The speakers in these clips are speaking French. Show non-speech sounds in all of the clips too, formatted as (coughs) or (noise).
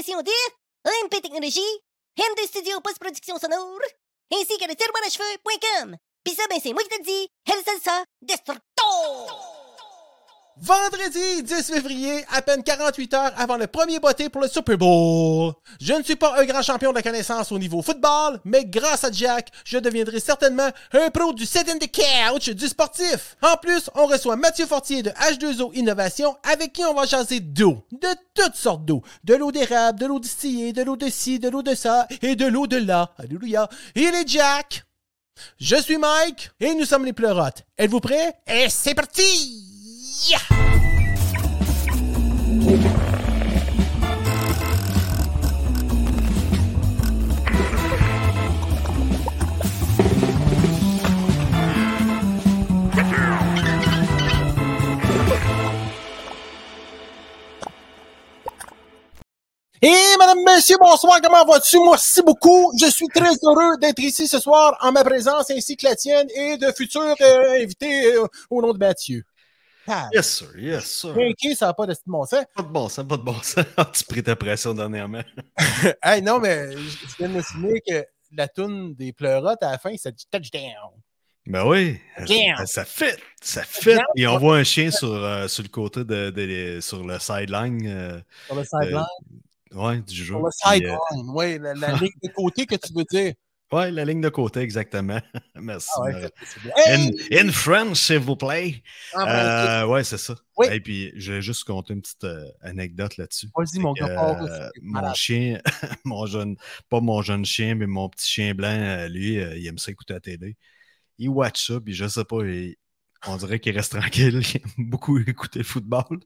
l'apparition de MP Technologies, MD Studio Post-Production Sonore, ainsi que le tiroir à cheveux.com. Pis ça, ben, c'est moi qui te dis, Hellsalsa Destructo! Vendredi 10 février, à peine 48 heures avant le premier botté pour le Super Bowl. Je ne suis pas un grand champion de la connaissance au niveau football, mais grâce à Jack, je deviendrai certainement un pro du set in the couch du sportif. En plus, on reçoit Mathieu Fortier de H2O Innovation avec qui on va jaser d'eau, de toutes sortes d'eau. De l'eau d'érable, de l'eau distillée, de l'eau de ci, de l'eau de ça et de l'eau de là. Alléluia. Il est Jack. Je suis Mike et nous sommes les pleurotes. Êtes-vous prêts? Et c'est parti! Et madame, monsieur, bonsoir, comment vas-tu? Merci beaucoup. Je suis très heureux d'être ici ce soir en ma présence ainsi que la tienne et de futurs euh, invités euh, au nom de Mathieu. Ah, Yes, sir, yes, sir. ok, ça n'a pas de bon sens. Pas de bon sens, pas de bon sens. (laughs) tu pris ta pression dernièrement. (laughs) hey, non, mais je viens de me souvenir que la toune des pleurotes à la fin, c'est du touchdown. Ben oui, Damn. ça, ça fait, ça fait. Et on voit un chien sur, euh, sur le côté de, de- sur le sideline euh, Sur le sideline. ouais, du jeu. sur le Puis, sideline, euh, oui, la, la ligne de côté que tu veux dire. Ouais, la ligne de côté, exactement. (laughs) Merci. Ah ouais. Hey! in, in French, s'il vous plaît. Ah, Euh, ouais, c'est ça. Oui. Et puis, je vais juste compter une petite euh, anecdote là-dessus. Vas-y, mon gars, euh, mon chien, (laughs) mon jeune, pas mon jeune chien, mais mon petit chien blanc, lui, il aime ça écouter la télé. Il watch ça, puis je sais pas, il- on dirait qu'il reste (laughs) tranquille. Il aime beaucoup écouter le football.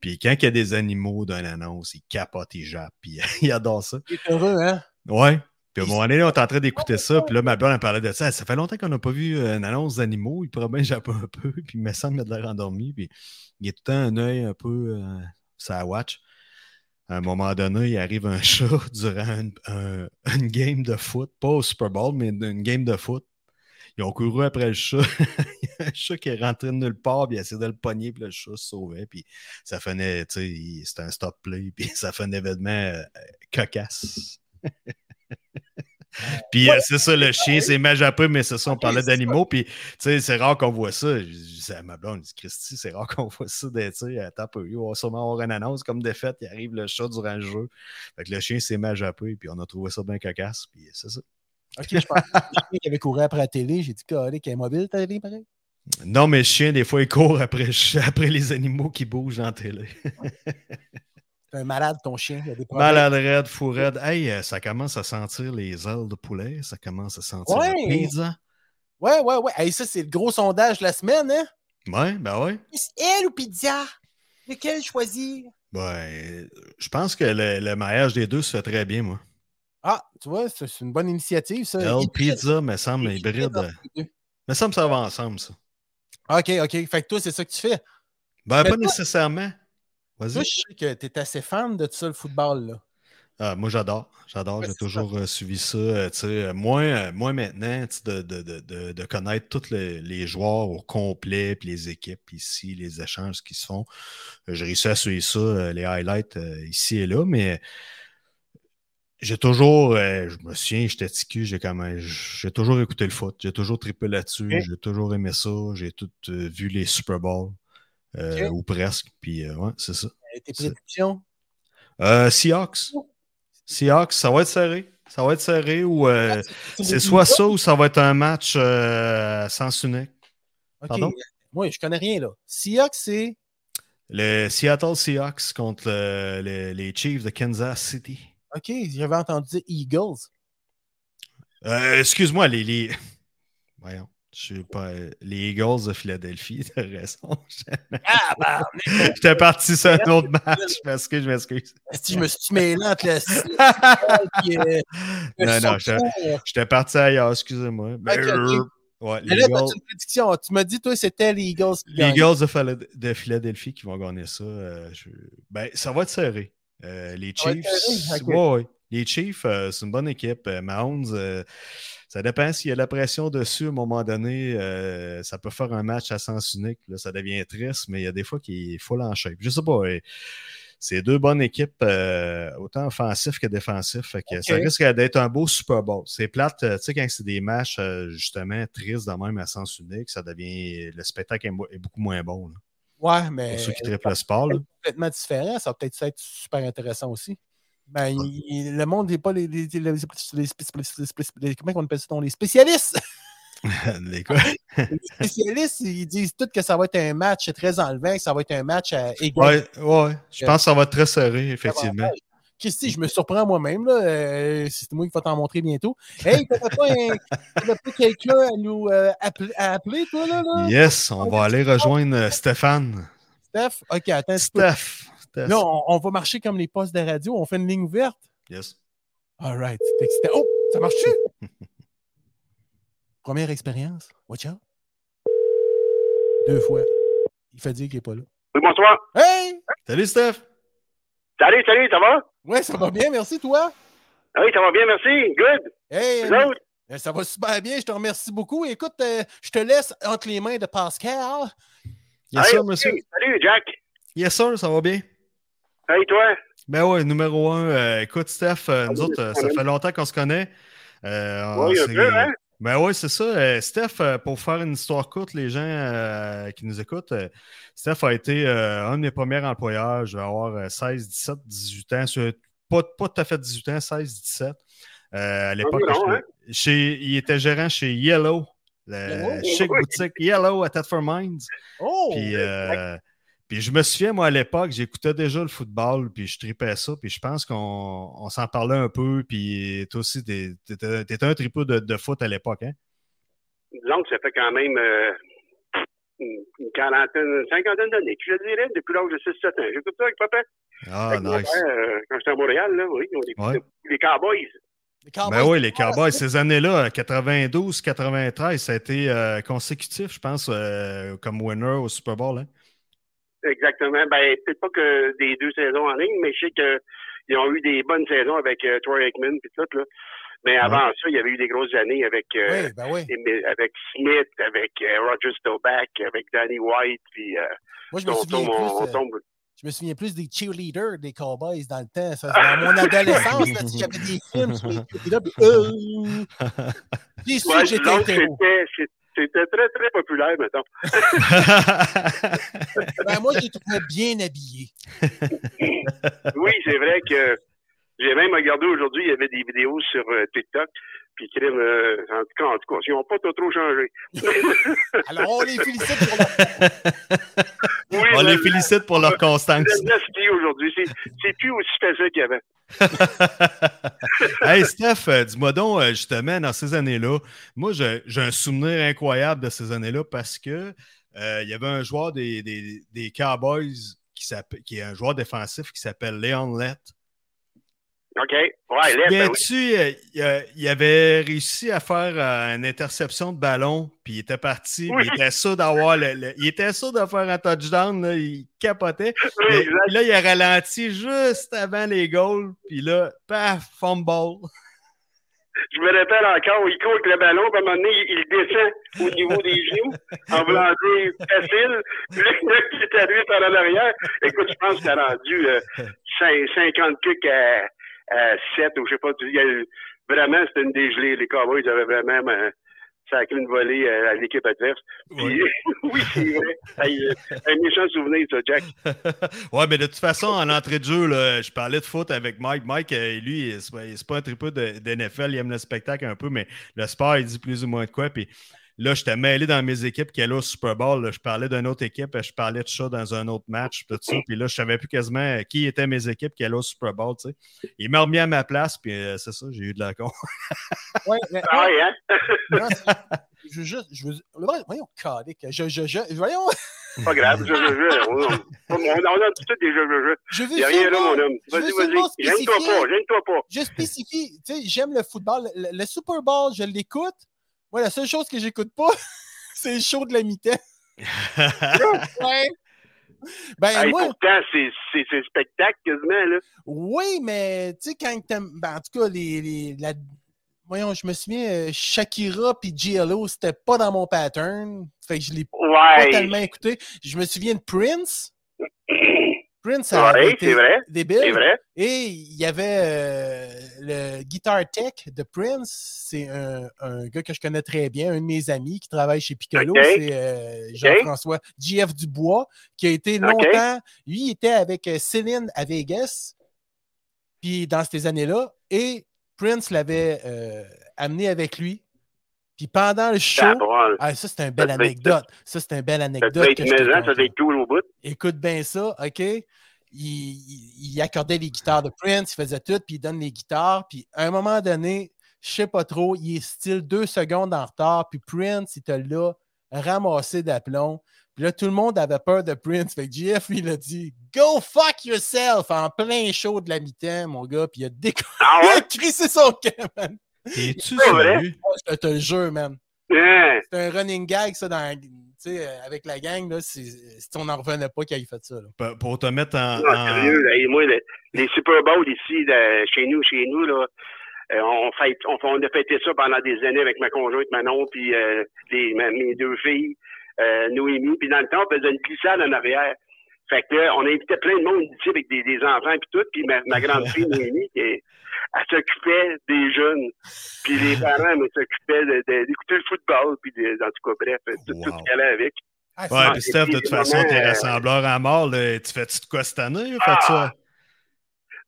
Puis quand il y a des animaux d'une annonce, il capote, il jappe, puis il adore ça. Il est heureux, hein? Ouais. Puis à un moment donné, on est en train d'écouter ça, puis là, ma blonde, elle parlait de ça. Ça fait longtemps qu'on n'a pas vu euh, une annonce d'animaux. Il pourrait bien (laughs) japper un peu, puis il me semble qu'il a de l'air endormi, puis il est tout le temps un œil un peu euh, ça watch. À un moment donné, il arrive un (laughs) chat durant une, un- une game de foot, pas au Super Bowl, mais une game de foot. Ils ont couru après le chat. (laughs) il y a un chat qui est rentré de nulle part, puis il a essayé de le pogner, puis le chat se sauvait, puis ça faisait, tu sais, c'était un stop play, puis ça fait un événement euh, cocasse. (laughs) Puis euh, c'est ça, le chien, c'est mal jappé, mais c'est ça, on parlait d'animaux. Puis, tu sais, c'est rare qu'on voit ça. Je dis à ma blonde, je Christy, c'est rare qu'on voit ça. Tu sais, attends un peu, on va sûrement avoir une annonce comme de fait, il arrive le chat durant le jeu. Fait que le chien s'est mal jappé, puis on a trouvé ça bien cocasse, puis c'est ça. Ok, je pense que le chien qui avait couru après la télé, j'ai dit, qu'elle est mobile, ta télé, pareil? Non, mais le chien, des fois, il court après, (laughs) après les animaux qui bougent en télé. (laughs) Un malade, ton chien. Il y a des problèmes. Malade raide, fou raide. Hey, euh, ça commence à sentir les ailes de poulet, ça commence à sentir Ouais. la pizza. Ouais, ouais, ouais. Hey, ça, c'est le gros sondage de la semaine, hein? Ouais, ben ouais. Elle ou pizza? Lequel choisir? Ben, je pense que le, le mariage des deux se fait très bien, moi. Ah, tu vois, c'est une bonne initiative, ça. El Hybride. Pizza me semble Hybride. Me semble que ça va ensemble, ça. OK, OK. Fait que toi, c'est ça que tu fais? Ben, Mais pas toi- nécessairement. Toi, Vas-y. je sais que tu es assez fan de tout ça, le football, là. Ah, moi, j'adore. J'adore. Ouais, J'ai toujours euh, suivi ça. euh, tu sais, euh, moins, euh, moins maintenant de, de, de, de, connaître tous les, les joueurs au complet, puis les équipes ici, les échanges qui se font. Euh, J'ai réussi à suivre ça, euh, les highlights euh, ici et là, mais j'ai toujours, euh, je me souviens, j'étais ticu, j'ai quand même, j'ai toujours écouté le foot, j'ai toujours trippé là-dessus, j'ai toujours aimé ça, j'ai tout euh, vu les Super Bowls, euh, ou presque, puis euh, ouais, c'est ça. Euh, Tes prédictions? Seahawks. Seahawks, ça va être serré. Ça va être serré ou euh, Tu c'est soit ça ou ça va être un match euh, sans. OK. Pardon? Moi, je connais rien, là. Seahawks, c'est... Le Seattle Seahawks contre le- le- les Chiefs de Kansas City. OK, j'avais entendu dire Eagles. Euh, Excuse-moi, les, les... (laughs) Voyons, je sais pas. Les Eagles de Philadelphie, (laughs) t'as raison. Ah, bah, (laughs) J'étais parti sur un autre match. Je m'excuse, je m'excuse. si je me suis mêlé entre le... (laughs) Non, non. J'étais parti ailleurs, excusez-moi. Ouais, Mais là, Eagles- t'as une prédiction. Tu m'as dit, toi, c'était les Eagles qui Les. Eagles de, Phila- de Philadelphie qui vont gagner ça. euh, je- Ben, ça va être serré. Euh, les Chiefs, serré? Ouais, ouais. Les Chiefs, euh, c'est une bonne équipe. Euh, ça dépend s'il y a la pression dessus à un moment donné. euh, ça peut faire un match à sens unique. là, ça devient triste, mais il y a des fois qu'il en shape. Je sais pas. c'est deux bonnes équipes, euh, autant offensifs que. Fait que Ça risque d'être un beau Super Bowl. C'est plate, euh, tu sais, quand c'est des matchs justement tristes de même à sens unique, ça devient. Le spectacle est, beaucoup moins bon. là. Ouais, mais Pour ceux qui triplent le sport. là. complètement différent, ça va peut-être être super intéressant aussi. Ben, il- le monde n'est pas les, les, les, comment on appelle ça, les spécialistes? (laughs) (laughs) Les spécialistes, ils disent tous que ça va être un match très enlevant, que ça va être un match à égal. Ouais, ouais. Je pense que ça va être très serré, effectivement. Christy, je me surprends moi-même, euh, c'est moi qui va t'en montrer bientôt. Hey, t'avais pas, un- pas quelqu'un à nous euh, appeler, à appeler, toi, là, là? Yes, on va aller rejoindre euh, Stéphane. Steph? Ok, attends. Steph. Là, on, on va marcher comme les postes de radio, on fait une ligne ouverte. Yes. All right. Oh, ça marche-tu? (laughs) Première expérience. Watch out. Deux fois. Il fait dire qu'il n'est pas là. Oui, bonsoir. Hey! Salut, Steph. Salut, salut, ça va? Ouais, ça va bien, merci, toi. Ah Oui, ça va bien, merci. Good. Hey, euh, ça va super bien, je te remercie beaucoup. Écoute, euh, je te laisse entre les mains de Pascal. Yes, Hey, sir, monsieur. Salut, Jack. Yes, sir, ça va bien? Hey, toi? Ben ouais, numéro un. euh, écoute, Steph, euh, nous oui, autres, euh, ça fait longtemps qu'on se connaît. Euh, on Oui, un s'est- peu, hein? Ben oui, c'est ça. Euh, Steph, euh, pour faire une histoire courte, les gens euh, qui nous écoutent, euh, Steph a été euh, un de mes premiers employeurs. Je vais avoir euh, 16, 17, 18 ans. sur- Pas, pas tout à fait 18 ans, 16, 17. Euh, à l'époque, hein? chez- il était gérant chez Yellow, le Yellow? chic Oui. boutique Yellow à Thetford Mines. Oh! Puis, euh, puis je me souviens, moi, à l'époque, j'écoutais déjà le football, puis je tripais ça, puis je pense qu'on on s'en parlait un peu, puis toi aussi, t'étais t'étais un tripeux de, de foot à l'époque, hein? Disons que ça fait quand même euh, une quarantaine, une cinquantaine d'années que je dirais, depuis l'âge de 6-7 ans. J'écoute ça avec papa. Ah, Avec nice. père, euh, quand j'étais à Montréal, là, oui, on écoutait Ouais. les Cowboys. Les Cowboys, Ben oui, les Cowboys, ces années-là, 92, 93, ça a été euh, consécutif, je pense, euh, comme winner au Super Bowl, hein? Exactement. Ben, peut-être pas que des deux saisons en ligne, mais je sais qu'ils ont eu des bonnes saisons avec euh, Troy Aikman et tout, là. Mais avant ça, il y avait eu des grosses années avec, euh, Oui, ben oui. Emil- avec Smith, avec euh, Roger Staubach, avec Danny White, puis euh, Moi, je me on, tombe, on, euh, tombe. Je me souviens plus des cheerleaders des Cowboys dans le temps. Ça, dans mon adolescence, avait des films sur les cheerleaders. puis, euh, J'ai su Ouais, que j'étais. C'était, très, très populaire, mettons. (laughs) (laughs) Ben, moi, j'ai trouvé bien habillé. Oui, c'est vrai que j'ai même regardé aujourd'hui, il y avait des vidéos sur euh, TikTok, puis crime, euh, en tout cas, en tout cas, ils n'ont pas trop, trop changé. (laughs) Alors, on les félicite pour leur... Oui, On le- les félicite pour leur constance. Aujourd'hui, c'est, plus aussi facile qu'il y avait. (laughs) hey Steph, euh, dis-moi donc, justement, dans ces années-là, moi j'ai un souvenir incroyable de ces années-là parce que euh, il y avait un joueur des, des, des Cowboys qui, s'appelle- qui est un joueur défensif qui s'appelle Léon Lett. OK? Ouais, ben. Viens-tu, euh, il, euh, il avait réussi à faire euh, une interception de ballon, puis il était parti, Oui. il était sûr d'avoir le, le- il était sûr de faire un touchdown, là, il capotait. Oui, Mais là, il a ralenti juste avant les goals, puis là, paf, fumble. Je me rappelle encore, il court avec le ballon, puis à un moment donné, il, descend au niveau des genoux, en voulant dire facile. (laughs) Puis là, qui est arrivé par en arrière, écoute, je pense qu'il a rendu euh, cin- 50 kicks à, à 7, ou je sais pas, il y a vraiment, c'était une dégelée. Les Cowboys avaient vraiment euh, sacré une volée à l'équipe adverse. Puis, (laughs) oui, c'est vrai. Euh, un méchant souvenir, ça, Jack. (laughs) ouais, mais de toute façon, en entrée de jeu, là, je parlais de foot avec Mike. Mike, euh, lui, pas, c'est pas un tripeux de, de NFL, il aime le spectacle un peu, mais le sport, il dit plus ou moins de quoi. Puis là, j'étais mêlé dans mes équipes qui allaient au Super Bowl. là. je parlais d'une autre équipe, je parlais de ça dans un autre match, tout ça. Puis là, je savais plus quasiment euh, qui étaient mes équipes qui allaient au Super Bowl. tu sais. Il m'a remis à ma place, puis euh, c'est ça, j'ai eu de la con. (laughs) Ouais, mais- Ah ouais, hein? (laughs) non, je veux juste... Je veux... Voyons, calique. Je, je, je... Voyons... Pas grave, je, je, je, on, on, on a tout des jeux. Je veux Il n'y a rien là, mon homme. je veux Vas-y, vas-y. Gêne-toi pas, gêne-toi pas. je spécifie, tu sais, j'aime le football. Le, le Super Bowl, je l'écoute. Moi, la seule chose que j'écoute pas, (laughs) c'est le show de la mi-temps. (laughs) Ouais. Ben, Hey, moi, pourtant, c'est c'est- c'est spectacle quasiment, là. oui, mais tu sais, quand t'aimes. Ben, en tout cas, les. les- la- Voyons, je me souviens, euh, Shakira puis GLO, c'était pas dans mon pattern. Fait que je l'ai pas tellement écouté. Je me souviens de Prince. (clears throat) Prince a Ouais, été vrai. débile. Vrai. Et il y avait euh, le Guitar Tech de Prince. C'est un, un gars que je connais très bien, un de mes amis qui travaille chez Piccolo. C'est euh, Jean-François JF Dubois, qui a été longtemps. Lui, il était avec euh, Céline à Vegas. Puis dans ces années-là. Et Prince l'avait euh, amené avec lui. Puis pendant le show. Ah, ça, c'est une belle anecdote. Ça, c'est une belle anecdote. te ça être cool au bout. Écoute bien ça, OK? Il, il- il accordait les guitares de Prince, il faisait tout, puis il donne les guitares. Puis à un moment donné, je sais pas trop, il est style deux secondes en retard, puis Prince, il était là, ramassé d'aplomb. Puis là, tout le monde avait peur de Prince. Fait que JF, lui, il a dit Go fuck yourself en plein show de la mi-temps, mon gars. Puis il a décollé, Ah (laughs) il a ouais? crissé son camp, man. Es-tu pas vrai? sérieux? Je te le jure, man. Hein? C'est un running gag, ça, dans, tu sais, avec la gang. Là, c'est- c'est- on n'en revenait pas qu'il ait fait ça. Là. Pour- Pour te mettre en. Non, en- sérieux, là, moi, les Super Bowls ici, de- chez nous, chez nous, là, euh, on, fête, on, on a fêté ça pendant des années avec ma conjointe Manon, puis euh, les, ma- mes deux filles, euh, Noémie. Puis dans le temps, on faisait une glissade en arrière. Fait que on invitait plein de monde ici avec des, des enfants puis tout. Puis ma, ma (laughs) grande fille, Noémie, qui est- elle s'occupait des jeunes. Puis les parents, elle s'occupaient d'écouter le football. Puis de- en tout cas, bref, tout, ce qu'elle allait avec. Ah, Ouais, puis Steph, de toute façon, t'es euh, rassembleur à mort. là. Tu fais-tu de quoi cette année? Ah. Fais ça?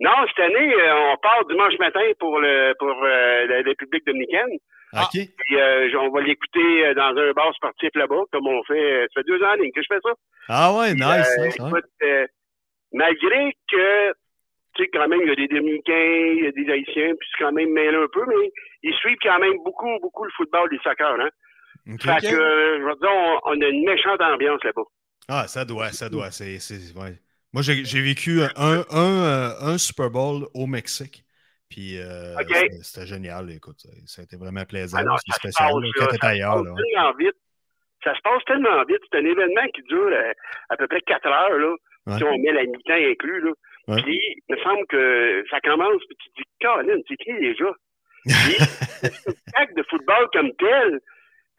Non, cette année, euh, on part dimanche matin pour le pour euh, la République dominicaine. Ah. OK. Puis euh, on va l'écouter euh, dans un bar sportif là-bas, comme on fait. euh, Ça fait deux ans en ligne que je fais ça. Ah ouais, nice. euh, écoute, euh, malgré que, tu sais, quand même, il y a des Dominicains, il y a des Haïtiens, puis c'est quand même mêlé un peu, mais ils suivent quand même beaucoup, beaucoup le football et le soccer, hein. Fait que, je veux dire, on, on a une méchante ambiance là-bas. Ah, ça doit, ça doit. C'est, ouais. Moi, j'ai, vécu un, un, un Super Bowl au Mexique. Puis euh, OK. c'était, génial, écoute. Ça, a été vraiment plaisant. Ah se spécial passe, là, quand ailleurs. ouais. tellement vite. Ça se passe tellement vite. C'est un événement qui dure euh, à peu près quatre heures, là. Ouais. Si on met la mi-temps inclus, là. Ouais. Puis, il me semble que ça commence, puis tu te dis, Colin, c'est qui déjà? Puis, (laughs) le spectacle de football comme tel,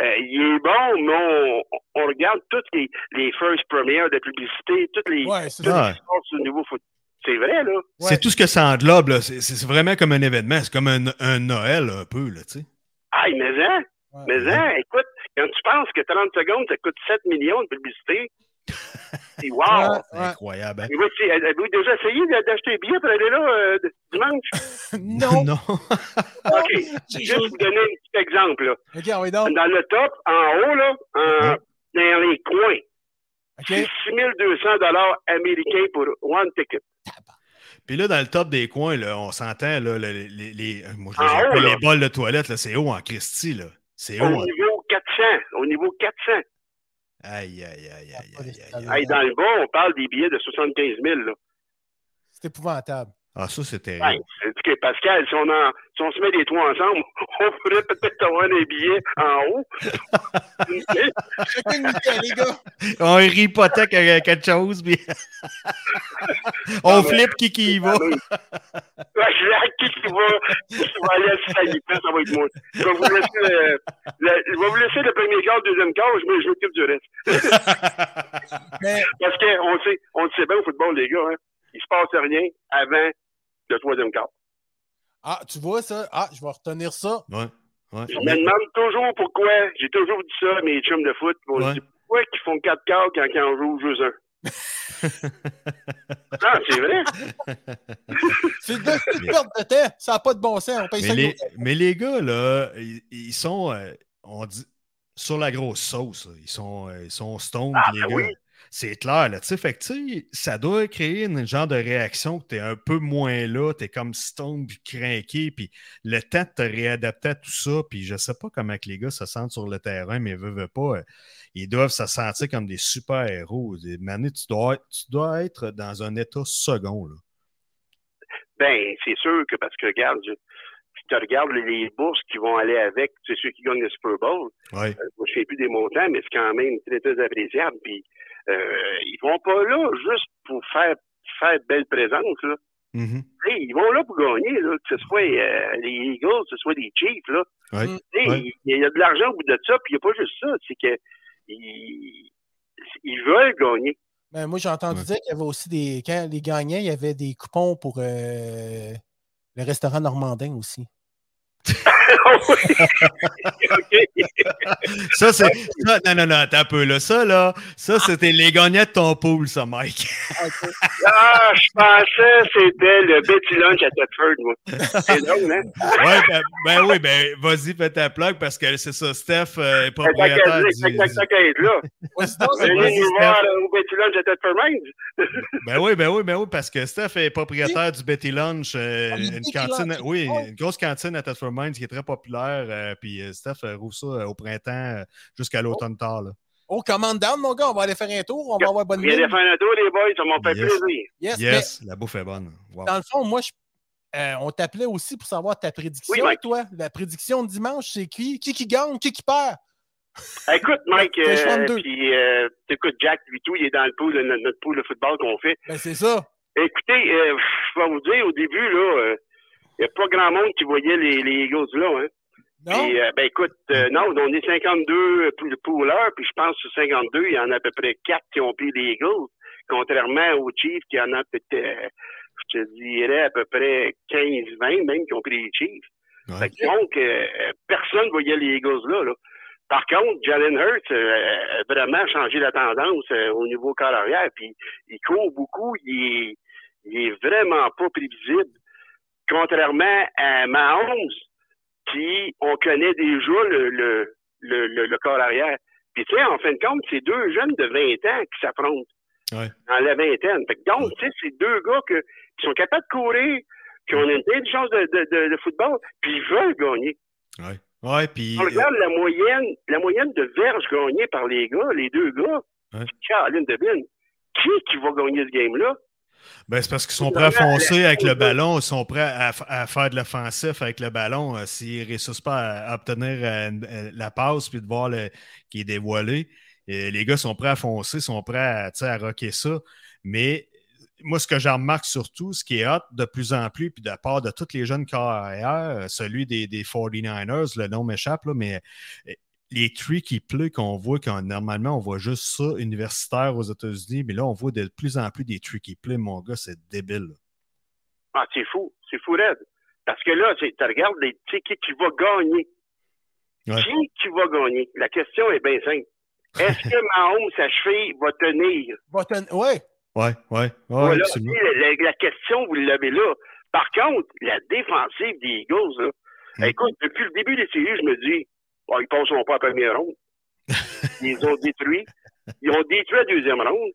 euh, il est bon, mais on, on regarde toutes les, les first premières de publicité, toutes les, Ouais, c'est toutes les sports au niveau foot. C'est vrai, là. Ouais. C'est tout ce que ça englobe. Là. C'est, c'est vraiment comme un événement. C'est comme un, un Noël, un peu. Là, tu sais. Ah, mais hein, Ouais. mais hein, écoute, quand tu penses que 30 secondes, ça coûte 7 millions de publicité, (laughs) c'est wow! Ouais. C'est incroyable. hein? Oui, Avez-vous déjà essayé d'acheter un billet pour aller là euh, dimanche? (laughs) (laughs) non. non. OK. Juste vous donner un petit exemple. Là. OK, on est donc. Dans le top, en haut, là, en- Ouais. dans les coins, OK? c'est 6200 dollars américains pour one ticket. Puis là, dans le top des coins, là, on s'entend, là, les, les, les- moi, je les haut, là. bols de toilette, là, c'est haut en Christie. Là. C'est Au haut. en- niveau 400. Au niveau 400. Aïe, aïe, aïe, aïe, aïe, aïe, dans le bas, on parle des billets de 75 000. Là. C'est épouvantable. Ah, ça, c'est Ouais, c'est que Pascal, si on, en- si on se met les trois ensemble, (laughs) on pourrait peut-être avoir des billets en haut. (laughs) Chacun les gars. (laughs) On hypothèque quelque chose, puis on flippe qui qui y va. Jacques, qui qui va, qui va aller à ça va être moi. Je vais vous laisser le, le- je vais vous laisser le premier quart, le deuxième quart, je, je m'occupe du reste. Mais Parce qu'on sait, on le sait bien au football, les gars, hein, il se passe rien avant le troisième quart. Ah, tu vois ça? Ah, je vais retenir ça. Ouais, ouais. Je me demande toujours pourquoi, j'ai toujours dit ça à mes chums de foot, on Ouais. dit pourquoi ils font quatre quarts quand, quand on joue juste un? (laughs) ah, c'est vrai. C'est de une perte de temps. Ça n'a pas de bon sens. On paye Mais ça les, mais les gars, là, ils, ils sont, euh, on dit, sur la grosse sauce. Ils sont, euh, ils sont stone, Ah, les ben gars. oui. C'est clair, là. Tu sais, fait que, tu sais, ça doit créer une genre de réaction que t'es un peu moins là, t'es comme stone puis craqué, puis le temps de te réadapter à tout ça, puis je sais pas comment que les gars se sentent sur le terrain, mais veut, veut pas, euh, ils doivent se sentir comme des super-héros. Mané, tu dois, tu dois être dans un état second, là. Ben, c'est sûr que parce que, regarde, je- si tu regardes les- les bourses qui vont aller avec, c'est ceux qui gagnent le Super Bowl. Ouais. Euh, je sais plus des montants, mais c'est quand même très, très appréciable. Puis, euh, ils vont pas là juste pour faire, faire belle présence, là. Mhm. Sais, ils vont là pour gagner, là, que ce soit euh, les Eagles, que ce soit les Chiefs, là. Ouais. Mm. Tu sais, Ouais. Il y a de l'argent au bout de ça, puis il n'y a pas juste ça, c'est que ils, ils veulent gagner. Ben, moi, j'ai entendu Ouais. dire qu'il y avait aussi des. Quand les gagnants, il y avait des coupons pour euh, le restaurant normandin aussi. (laughs) Ça, c'est. ça- non, non, non, attends un peu, là. Ça, là, ça, c'était les gagnants de ton pool, ça, Mike. Ah, je pensais que c'était le Betty Lunch à Thetford, moi. C'est drôle, hein? Ouais, ben, ben oui, ben, vas-y, fais ta plug parce que c'est ça, Steph euh, est que propriétaire t'as du. qu'à- t'as qu'à être là. Ouais, sinon, c'est Venez vas-y, nous Steph. voir au Betty Lunch à Thetford Mines. (laughs) Ben oui, ben oui, ben oui, parce que Steph est propriétaire du Betty Lunch, euh, Ah, une cantine, Lunch, oui, ouais. une grosse cantine à Thetford Qui est très populaire. euh, puis euh, Steph euh, rouvre ça euh, au printemps euh, jusqu'à l'automne tard. Là. Oh, commande down, mon gars, on va aller faire un tour, on va avoir bonne Viens faire un tour, les boys, ça m'a fait Yes. plaisir. Yes, Yes, la bouffe est bonne. Wow. dans le fond, moi, je- euh, on t'appelait aussi pour savoir ta prédiction, Oui, toi. La prédiction de dimanche, c'est qui? Qui qui gagne? Qui qui perd? Écoute, (laughs) Mike, euh, puis euh, écoute, Jack, lui tout, il est dans le pool, notre, notre pool de football qu'on fait. Ben, c'est ça. Écoutez, euh, je vais vous dire, au début, là, euh, il n'y a pas grand monde qui voyait les, les Eagles là, hein. Non? Puis, euh, ben écoute, euh, non, on est 52 pour le poolers, puis je pense que sur 52, il y en a à peu près 4 qui ont pris les Eagles, contrairement aux Chiefs, qui en a peut-être, euh, je te dirais, à peu près 15-20 même qui ont pris les Chiefs. Ouais. Fait que donc, euh, personne ne voyait les Eagles là, là. Par contre, Jalen Hurts euh, a vraiment changé la tendance euh, au niveau corps arrière, puis il court beaucoup, il est, il est vraiment pas prévisible. Contrairement à Mahomes, qui on connaît déjà le, le, le, le, corps arrière. Puis tu sais, en fin de compte, c'est deux jeunes de 20 ans qui s'affrontent Ouais. dans la vingtaine. Fait que donc, tu sais, c'est deux gars que, qui sont capables de courir, qui ont une intelligence de, de, de, de football, puis ils veulent gagner. Ouais. Ouais, puis. On regarde la moyenne, la moyenne de verges gagnées par les gars, les deux gars. Ouais. Caroline Devine. Qui qui va gagner ce game-là? Ben, c'est parce qu'ils sont prêts à foncer avec le ballon, ils sont prêts à, faire de l'offensif avec le ballon. euh, S'ils ne réussissent pas à, à obtenir euh, euh, la passe puis de voir qui est dévoilé, et les gars sont prêts à foncer, sont prêts à, à rocker ça. Mais moi, ce que j'en remarque surtout, ce qui est hot de plus en plus, puis de la part de tous les jeunes carrières, celui des, des 49ers, le nom m'échappe, là, mais les tricky plays qu'on voit, quand normalement on voit juste ça universitaire aux États-Unis, mais là on voit de plus en plus des tricky plays, mon gars, c'est débile. Ah, c'est fou. C'est fou, Red. Parce que là, tu regardes les, tu sais, qui, qui va gagner? Ouais. Qui qui va gagner? La question est bien simple. Est-ce que (laughs) Mahomes, sa cheville, va tenir? Button- Ouais. Ouais, ouais, ouais, Voilà, absolument. tu sais, la, la question, vous l'avez là. Par contre, la défensive des Eagles, là, Mm. écoute, depuis le début des séries, je me dis, bon, ils passeront pas à la première ronde. (laughs) Ils ont détruit. Ils ont détruit la deuxième ronde.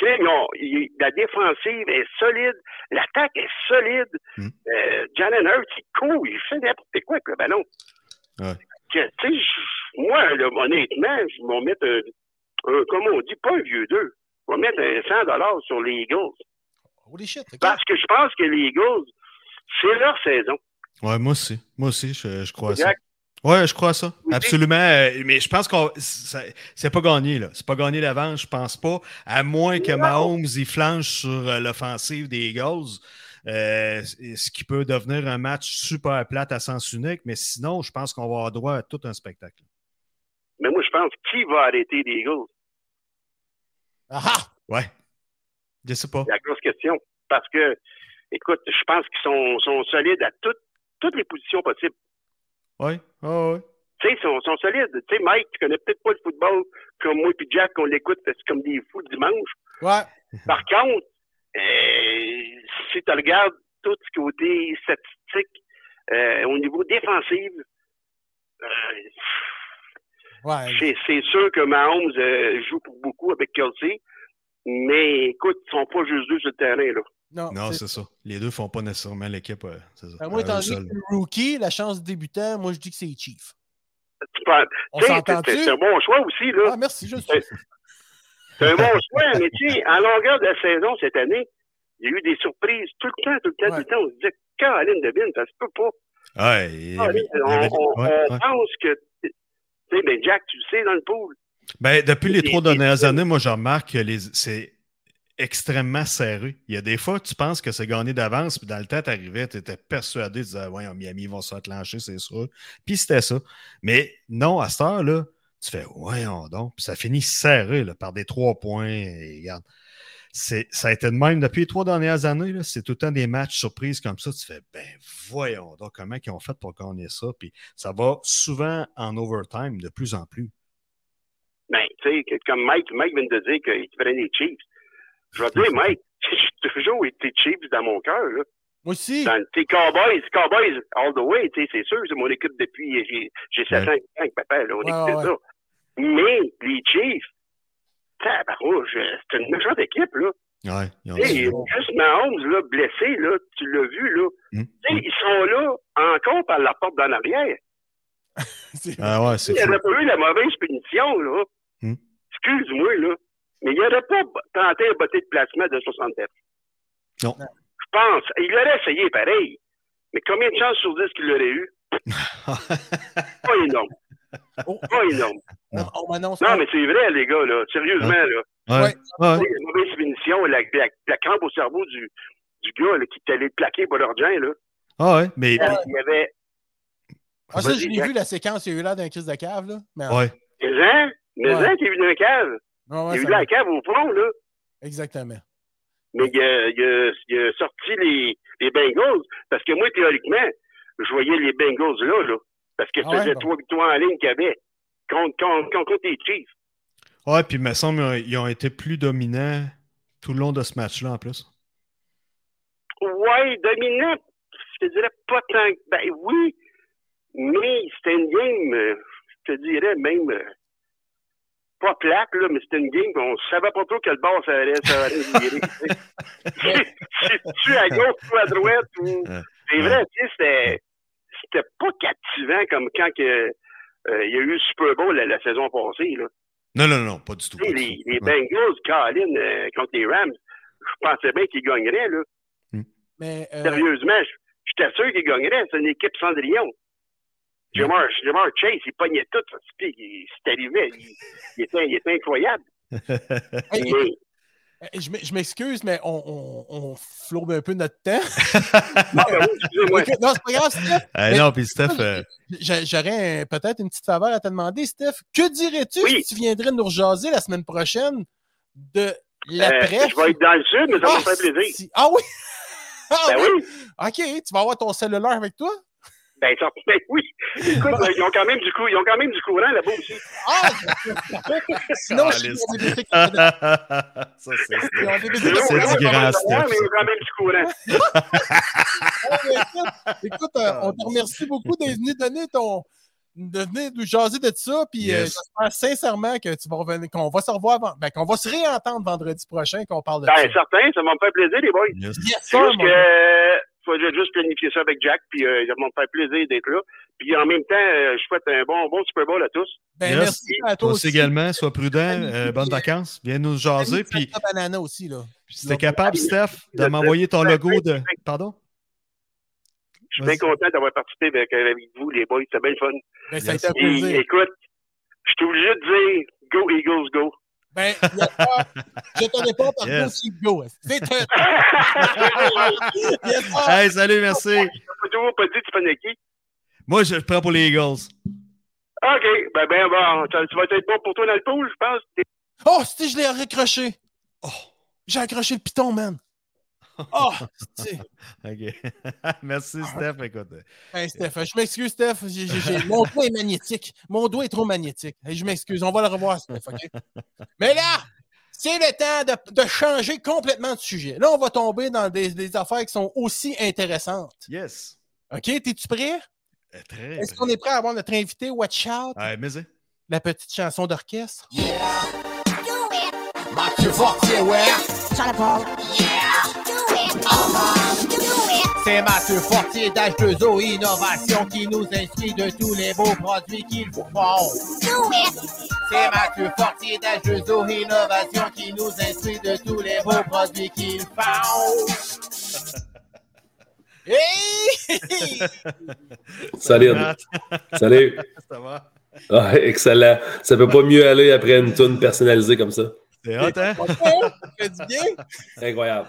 Ils ont- ils- la défensive est solide. L'attaque est solide. Mm. Euh, Jalen Hurts, il court, il fait n'importe quoi avec le ballon. Ouais. Que, moi, là, honnêtement, je vais mettre un, un- comment on dit, pas un vieux deux. Je vais mettre un 100 sur les Eagles. Holy shit. ok. Parce que je pense que les Eagles, c'est leur saison. Ouais, moi aussi. Moi aussi, je, je crois ça. Ouais, je crois ça. Oui. Absolument. euh, Mais je pense qu'on ça- c'est pas gagné, là. C'est pas gagné d'avance, je pense pas. À moins que. Mahomes y flanche sur euh, l'offensive des Eagles. euh, ce qui peut devenir un match super plate à sens unique, mais sinon, je pense qu'on va avoir droit à tout un spectacle. Mais moi, je pense qui va arrêter les Eagles? Ah ah! Ouais. Je sais pas. C'est la grosse question. Parce que, écoute, je pense qu'ils sont, sont solides à toutes, toutes les positions possibles. Ouais, ouais, ouais. Tu sais, ils sont, sont solides. Tu sais, Mike, tu connais peut-être pas le football comme moi et Jack, on l'écoute parce que c'est comme des fous le dimanche. Ouais. Par contre, euh, si tu regardes tout ce côté statistique euh, au niveau défensif, euh, Ouais. c'est sûr que Mahomes joue pour beaucoup avec Kelsey, mais écoute, ils sont pas juste deux sur le terrain. Là. Non, Non, c'est- ça. Les deux font pas nécessairement l'équipe. euh, c'est ça. Ben, moi, À étant donné que rookie, la chance de débutant, moi, je dis que c'est s'entend-tu? c'est un bon choix aussi. là. Ah, merci, je suis. C'est un bon choix, mais tu sais, en longueur de la saison cette année, il y a eu des surprises tout le temps, tout le temps, Ouais. tout le temps. On se disait, Caroline Devine, ça se peut pas. Ouais, Ah, il on, avait- on- ouais, on ouais. pense que, tu sais, ben Jack, tu le sais, dans le pool. Ben, depuis les trois dernières années, moi, je remarque que les... c'est extrêmement serré. Il y a des fois, tu penses que c'est gagné d'avance, puis dans le temps, tu arrivais, tu étais persuadé, tu disais, ouais, Miami, ils vont se clencher, c'est sûr. Puis c'était ça. Mais non, à cette heure-là, Tu fais, voyons donc. Puis ça finit serré là, par des trois points. Et, regarde, ça a été de même depuis les trois dernières années. là, C'est tout le temps des matchs surprises comme ça. Tu fais, ben voyons donc comment ils ont fait pour gagner ça? Puis ça va souvent en overtime de plus en plus. Ben, tu sais, comme Mike, Mike vient de dire qu'il prenait les Chiefs. Je vais te dire, Mike, (laughs) j'ai toujours été Chiefs dans mon cœur, là. Moi aussi. Dans tes Cowboys, Cowboys all the way, c'est sûr, c'est mon équipe depuis, j'ai, j'ai 7 Ouais. ans avec papa, là, on Ouais, écoutait ouais. ça. Mais, les Chiefs, tabarouche, c'est une méchante équipe, là. Ouais, ils ont juste Mahomes, là, blessé, là, tu l'as vu, là. Tu sais, ils sont là, encore par la porte d'en arrière. (laughs) C'est- Ah ouais, c'est Il n'y fou. aurait pas eu la mauvaise punition, là. Hum. Excuse-moi, là. Mais il n'aurait pas tenté un botté de placement de 60 mètres. Non. Je pense. Il l'aurait essayé pareil. Mais combien de chances sur 10 qu'il l'aurait eu? (laughs) Pas énorme. Oh. Pas énorme. Non, mais c'est vrai, les gars, là. Sérieusement, là. Ouais, Ouais. ouais. La mauvaise punition, la, la, la crampe au cerveau du, du gars là, qui est allé plaquer pour l'argent, là. Ah ouais, mais. Il y avait. Ah, ça, je l'ai vu, la séquence. Il y a eu l'air d'un crise de cave, là. Mais, Ouais. Mais hein? Mais Ouais. hein, t'es vu dans la cave? Ouais, T'es vu ça dans va. la cave au fond, là. Exactement. Mais il a, il a- il a sorti les, les Bengals. Parce que moi, théoriquement, je voyais les Bengals là, là. Parce que Ah ça ouais, bon. trois victoires en ligne qu'il y avait. Contre, contre, contre, contre les Chiefs. Ouais, puis il me semble qu'ils ont été plus dominants tout le long de ce match-là en plus. Ouais, dominant, je te dirais pas tant que. Ben oui, mais c'était une game, euh, je te dirais même. Pas plate, là, mais c'était une game qu'on savait pas trop quel bord ça allait, ça allait virer. tu (laughs) à gauche ou à droite? Ou... C'est vrai, tu sais, c'était, c'était pas captivant comme quand que, euh, il y a eu le Super Bowl la, la saison passée. Là. Non, non, non, pas du tout. Pas du les, tout. les Ouais. Bengals, Colin, euh, contre les Rams, je pensais bien qu'ils gagneraient. Là. Mais, euh, Sérieusement, je- j'étais sûr qu'ils gagneraient. C'est une équipe Cendrillon. Jamar, Jamar Chase, il pognait tout. ça. Puis, il- C'est arrivé. Il, il était, il était incroyable. (laughs) hey, euh, je m'e- je m'excuse, mais on, on, on flaube un peu notre temps. (laughs) Ah, ben oui, excusez-moi. Ok, non, c'est pas grave, Steph. (laughs) Mais- non, puis Steph, euh, J'a- J'aurais peut-être une petite faveur à te demander, Steph. Que dirais-tu Oui. si tu viendrais nous rejaser la semaine prochaine de Euh, l'après? je vais être dans le sud, mais ça va me faire plaisir. si- Ah oui! Ah Ben oui. OK, tu vas avoir ton cellulaire avec toi? Ben, ça, ben oui. Écoute, ils ont quand même du coup, ils ont quand même du courant là-bas aussi. Ah! Sinon, je suis (laughs) ça, c'est Ils ont des C'est du grand Mais Steph, ils ont quand même du courant. Ah, (laughs) mais écoute, Écoute, euh, on te remercie beaucoup d'être venu donner ton. de venir nous jaser de ça, puis euh, Yes. j'espère sincèrement que tu vas revenir, qu'on va se revoir, ben, qu'on va se réentendre vendredi prochain, qu'on parle de Ben, ça. certain, ça me faire plaisir, les boys. Yes. Yes, C'est juste que euh, faudrait juste planifier ça avec Jack, puis euh, ça va me faire plaisir d'être là. Puis en même temps, euh, je souhaite un bon, bon Super Bowl à tous. Ben, Yes. merci à toi aussi. également, sois prudent, euh, bonnes vacances, viens nous jaser, puis Banana aussi, là. puis si t'es capable, Steph, de m'envoyer ton logo de... Pardon? Je suis bien content d'avoir participé avec, avec vous, les boys. C'était bien le fun. Ben, ça a été un Et plaisir. écoute, je suis obligé de dire Go Eagles, go. Ben, il a je te réponds par Yes. aussi go. C'est un. (laughs) Hey, salut, merci. Toujours pas dit tu qui? Moi, je prends pour les Eagles. OK, ben, ben, bon, ça, ça va être bon pour toi dans le pool, je pense. Oh, si je l'ai raccroché. Oh, J'ai accroché le piton, man. (laughs) Oh, OK. (laughs) merci, Steph. Écoute. ben, Steph, je m'excuse, Steph. Mon doigt est magnétique. Mon doigt est trop magnétique. Hey, je m'excuse. On va le revoir, Steph, OK? (laughs) Mais là, c'est le temps de, de changer complètement de sujet. Là, on va tomber dans des, des affaires qui sont aussi intéressantes. Yes. OK? T'es-tu prêt? Euh, Très Est-ce qu'on est prêt à avoir notre invité Watch Out? Ouais, mais c'est- La petite chanson d'orchestre? Mathieu Fortier, ouais. Jean-Paul. C'est Mathieu Fortier d'H2O Innovation qui nous instruit de tous les beaux produits qu'ils vous font. C'est Mathieu Fortier d'H2O Innovation qui nous instruit de tous les beaux produits qu'ils font. Hey! Salut. Salut. ça va? Ah, excellent. Ça peut pas mieux aller après une tune personnalisée comme ça. C'est hot, hein? Ça fait du bien. Incroyable.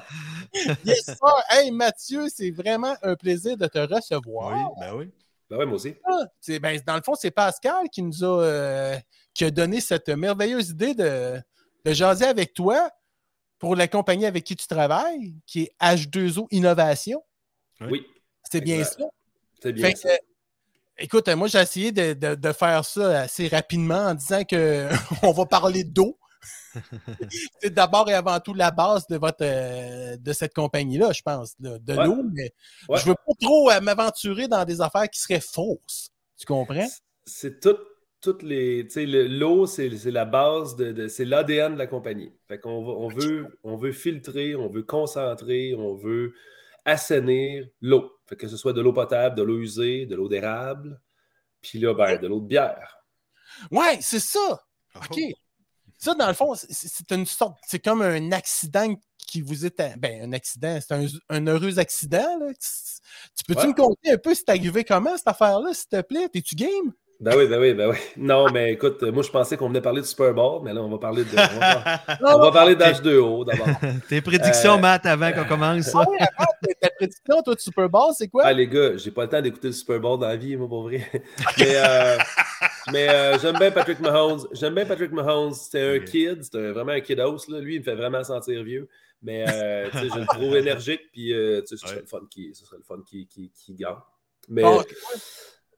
Yes, sir. Hey, Mathieu, c'est vraiment un plaisir de te recevoir. Oui, ben oui. Ben ouais, moi aussi. Ah, c'est- ben, dans le fond, c'est Pascal qui nous a, euh, qui a donné cette merveilleuse idée de, de jaser avec toi pour la compagnie avec qui tu travailles, qui est H2O Innovation. Oui. C'est bien ça? C'est bien Fait ça. écoute, moi, j'ai essayé de, de- de faire ça assez rapidement en disant que (laughs) on va parler d'eau. (laughs) C'est d'abord et avant tout la base de votre euh, de cette compagnie-là, je pense, là, de Ouais. l'eau, mais Ouais. je veux pas trop euh, m'aventurer dans des affaires qui seraient fausses. Tu comprends? C'est tout, toutes les. Tu sais, le- l'eau, c'est la base de. de- c'est l'ADN de la compagnie. Fait qu'on on veut, on veut filtrer, on veut concentrer, on veut assainir l'eau. Fait que ce soit de l'eau potable, de l'eau usée, de l'eau d'érable, puis là, ben, de l'eau de bière. Ouais, c'est ça. Oh. OK. Ça, dans le fond, c'est- une sorte. C'est comme un accident qui vous est. à- Ben, un accident, c'est un, un heureux accident. Là. Tu peux-tu Ouais. me conter un peu c'est arrivé comment cette affaire-là, s'il te plaît? T'es-tu game? Ben oui, ben oui, ben oui. Non, mais écoute, moi, je pensais qu'on venait parler du Super Bowl, mais là, on va parler de. On va, (laughs) on va parler d'H2O d'abord. (laughs) Tes prédictions, Euh, Matt, avant qu'on commence. Ah attends, ta prédiction, toi, de Super Bowl, c'est quoi? Ah, les gars, j'ai pas le temps d'écouter le Super Bowl dans la vie, moi, pour vrai. (laughs) mais euh, mais euh, j'aime bien Patrick Mahomes. J'aime bien Patrick Mahomes. C'est un kid, c'est un- vraiment un kid house. Là. Lui, il me fait vraiment sentir vieux. Mais euh, je le trouve énergique, puis euh, ce serait Ouais. le fun qui, ce serait le fun qui, qui, qui gagne. Mais Bon,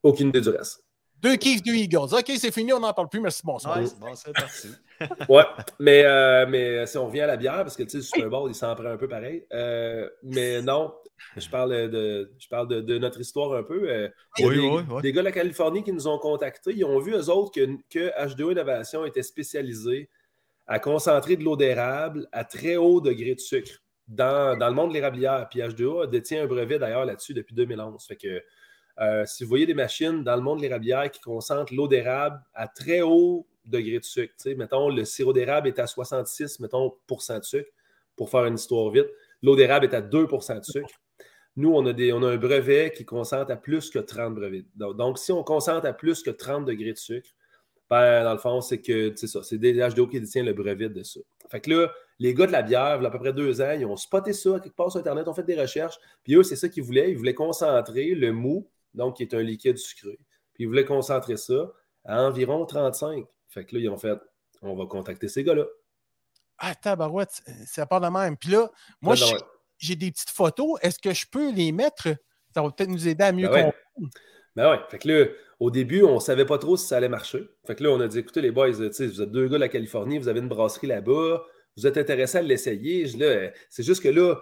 aucune idée du reste. Deux Keys, deux Eagles. OK, c'est fini, on n'en parle plus. Merci, bonsoir. Ouais, bon, c'est parti. Ouais, mais, euh, mais si on revient à la bière, parce que tu sais, le Super Bowl, il s'en prend un peu pareil. Euh, mais non, je parle de, je parle de, de notre histoire un peu. Euh, Oui, des, oui, oui. des gars de la Californie qui nous ont contactés. Ils ont vu, eux autres, que, que H2O Innovation était spécialisé à concentrer de l'eau d'érable à très haut degré de sucre dans, dans le monde de l'érablière. Puis H2O détient un brevet d'ailleurs là-dessus depuis 2011. Fait que euh, si vous voyez des machines dans le monde de l'érablière qui concentrent l'eau d'érable à très haut degré de sucre, mettons, le sirop d'érable est à 66, mettons, de sucre, pour faire une histoire vite. L'eau d'érable est à 2% de sucre. Nous, on a, des, un brevet qui concentre à plus que 30 brevets. Donc, donc, si on concentre à plus que 30 degrés de sucre, ben, dans le fond, c'est que c'est ça, c'est DHDO qui détient le brevet de ça. Fait que là, les gars de la bière, il y a à peu près deux ans, ils ont spoté ça quelque part sur Internet, ont fait des recherches, puis eux, c'est ça qu'ils voulaient. Ils voulaient concentrer le mou, donc qui est un liquide sucré, puis ils voulaient concentrer ça à environ 35. Fait que là, ils ont fait, on va contacter ces gars-là. Ah, tabarouette, c'est pas de même. Puis là, moi, j'ai des petites photos. Est-ce que je peux les mettre? Ça va peut-être nous aider à mieux Ben ouais. comprendre. Ben ouais. Fait que là, au début, on ne savait pas trop si ça allait marcher. Fait que là, on a dit écoutez, les boys, vous êtes deux gars de la Californie, vous avez une brasserie là-bas, vous êtes intéressés à l'essayer. Je- là, C'est juste que là,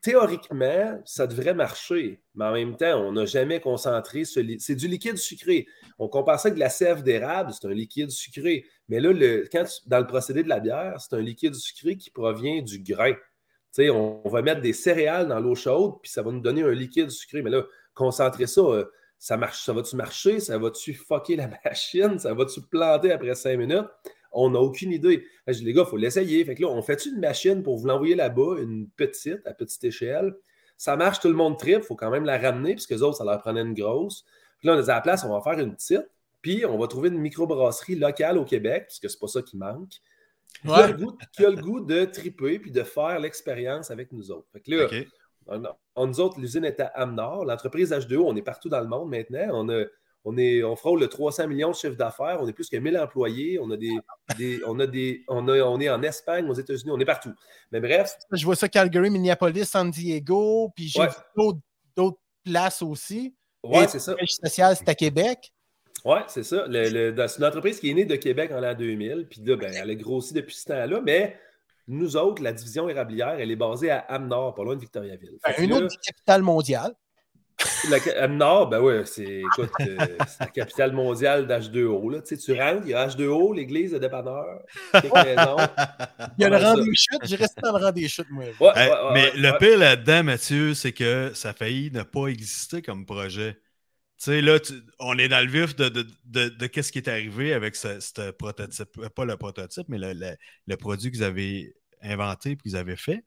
théoriquement, ça devrait marcher. Mais en même temps, on n'a jamais concentré ce li- C'est du liquide sucré. On compare ça avec de la sève d'érable, c'est un liquide sucré. Mais là, quand dans le procédé de la bière, c'est un liquide sucré qui provient du grain. On, va mettre des céréales dans l'eau chaude, puis ça va nous donner un liquide sucré. Mais là, concentrer ça, euh, ça ça va-tu marcher? Ça va-tu fucker la (laughs) machine? Ça va-tu planter après cinq minutes? On n'a aucune idée. Que je dis, les gars, il faut l'essayer. Fait que là, on fait une machine pour vous l'envoyer là-bas, une petite, à petite échelle? Ça marche, tout le monde tripe, il faut quand même la ramener, puisque les autres, ça leur prenait une grosse. Puis là, on a dit à la place, on va faire une petite, puis on va trouver une microbrasserie locale au Québec, puisque c'est pas ça qui manque. Qui, a Ouais. le goût, qui a le goût de triper puis de faire l'expérience avec nous autres. Fait que là, on- nous autres, l'usine est à Amnor. L'entreprise H2O, on est partout dans le monde maintenant. On, a, on, est, on frôle le 300 millions de chiffre d'affaires. On est plus que 1000 employés. On, a des, des- on, a des, on, a- on est en Espagne, aux États-Unis, on est partout. Mais bref, Je vois ça Calgary, Minneapolis, San Diego, puis j'ai Ouais. d'autres- d'autres places aussi. Et c'est ça. le social, c'est à Québec. Ouais, c'est ça. Le- le- dans- c'est une entreprise qui est née de Québec en l'an 2000. Puis là, ben, elle a grossi depuis ce temps-là. Mais nous autres, la division érablière, elle est basée à Amnor, pas loin de Victoriaville. Que Une là, autre des capitales mondiales. La ca- Amnor, ben ouais, c'est écoute, euh, c'est la capitale mondiale d'H2O. Là. Tu, sais, tu rentres, il y a H2O, l'église de dépanneur. Il y a le rang des chutes. J'ai resté dans le rang des chutes, moi. Ouais, Hey, ouais, ouais, mais ouais, le ouais. pire là-dedans, Mathieu, c'est que ça a failli ne pas exister comme projet. Tu sais, là, tu- on est dans le vif de, de, de, de qu'est-ce qui est arrivé avec ce, ce prototype, euh, pas le prototype, mais le, le- le produit que vous avez inventé et que vous avez fait.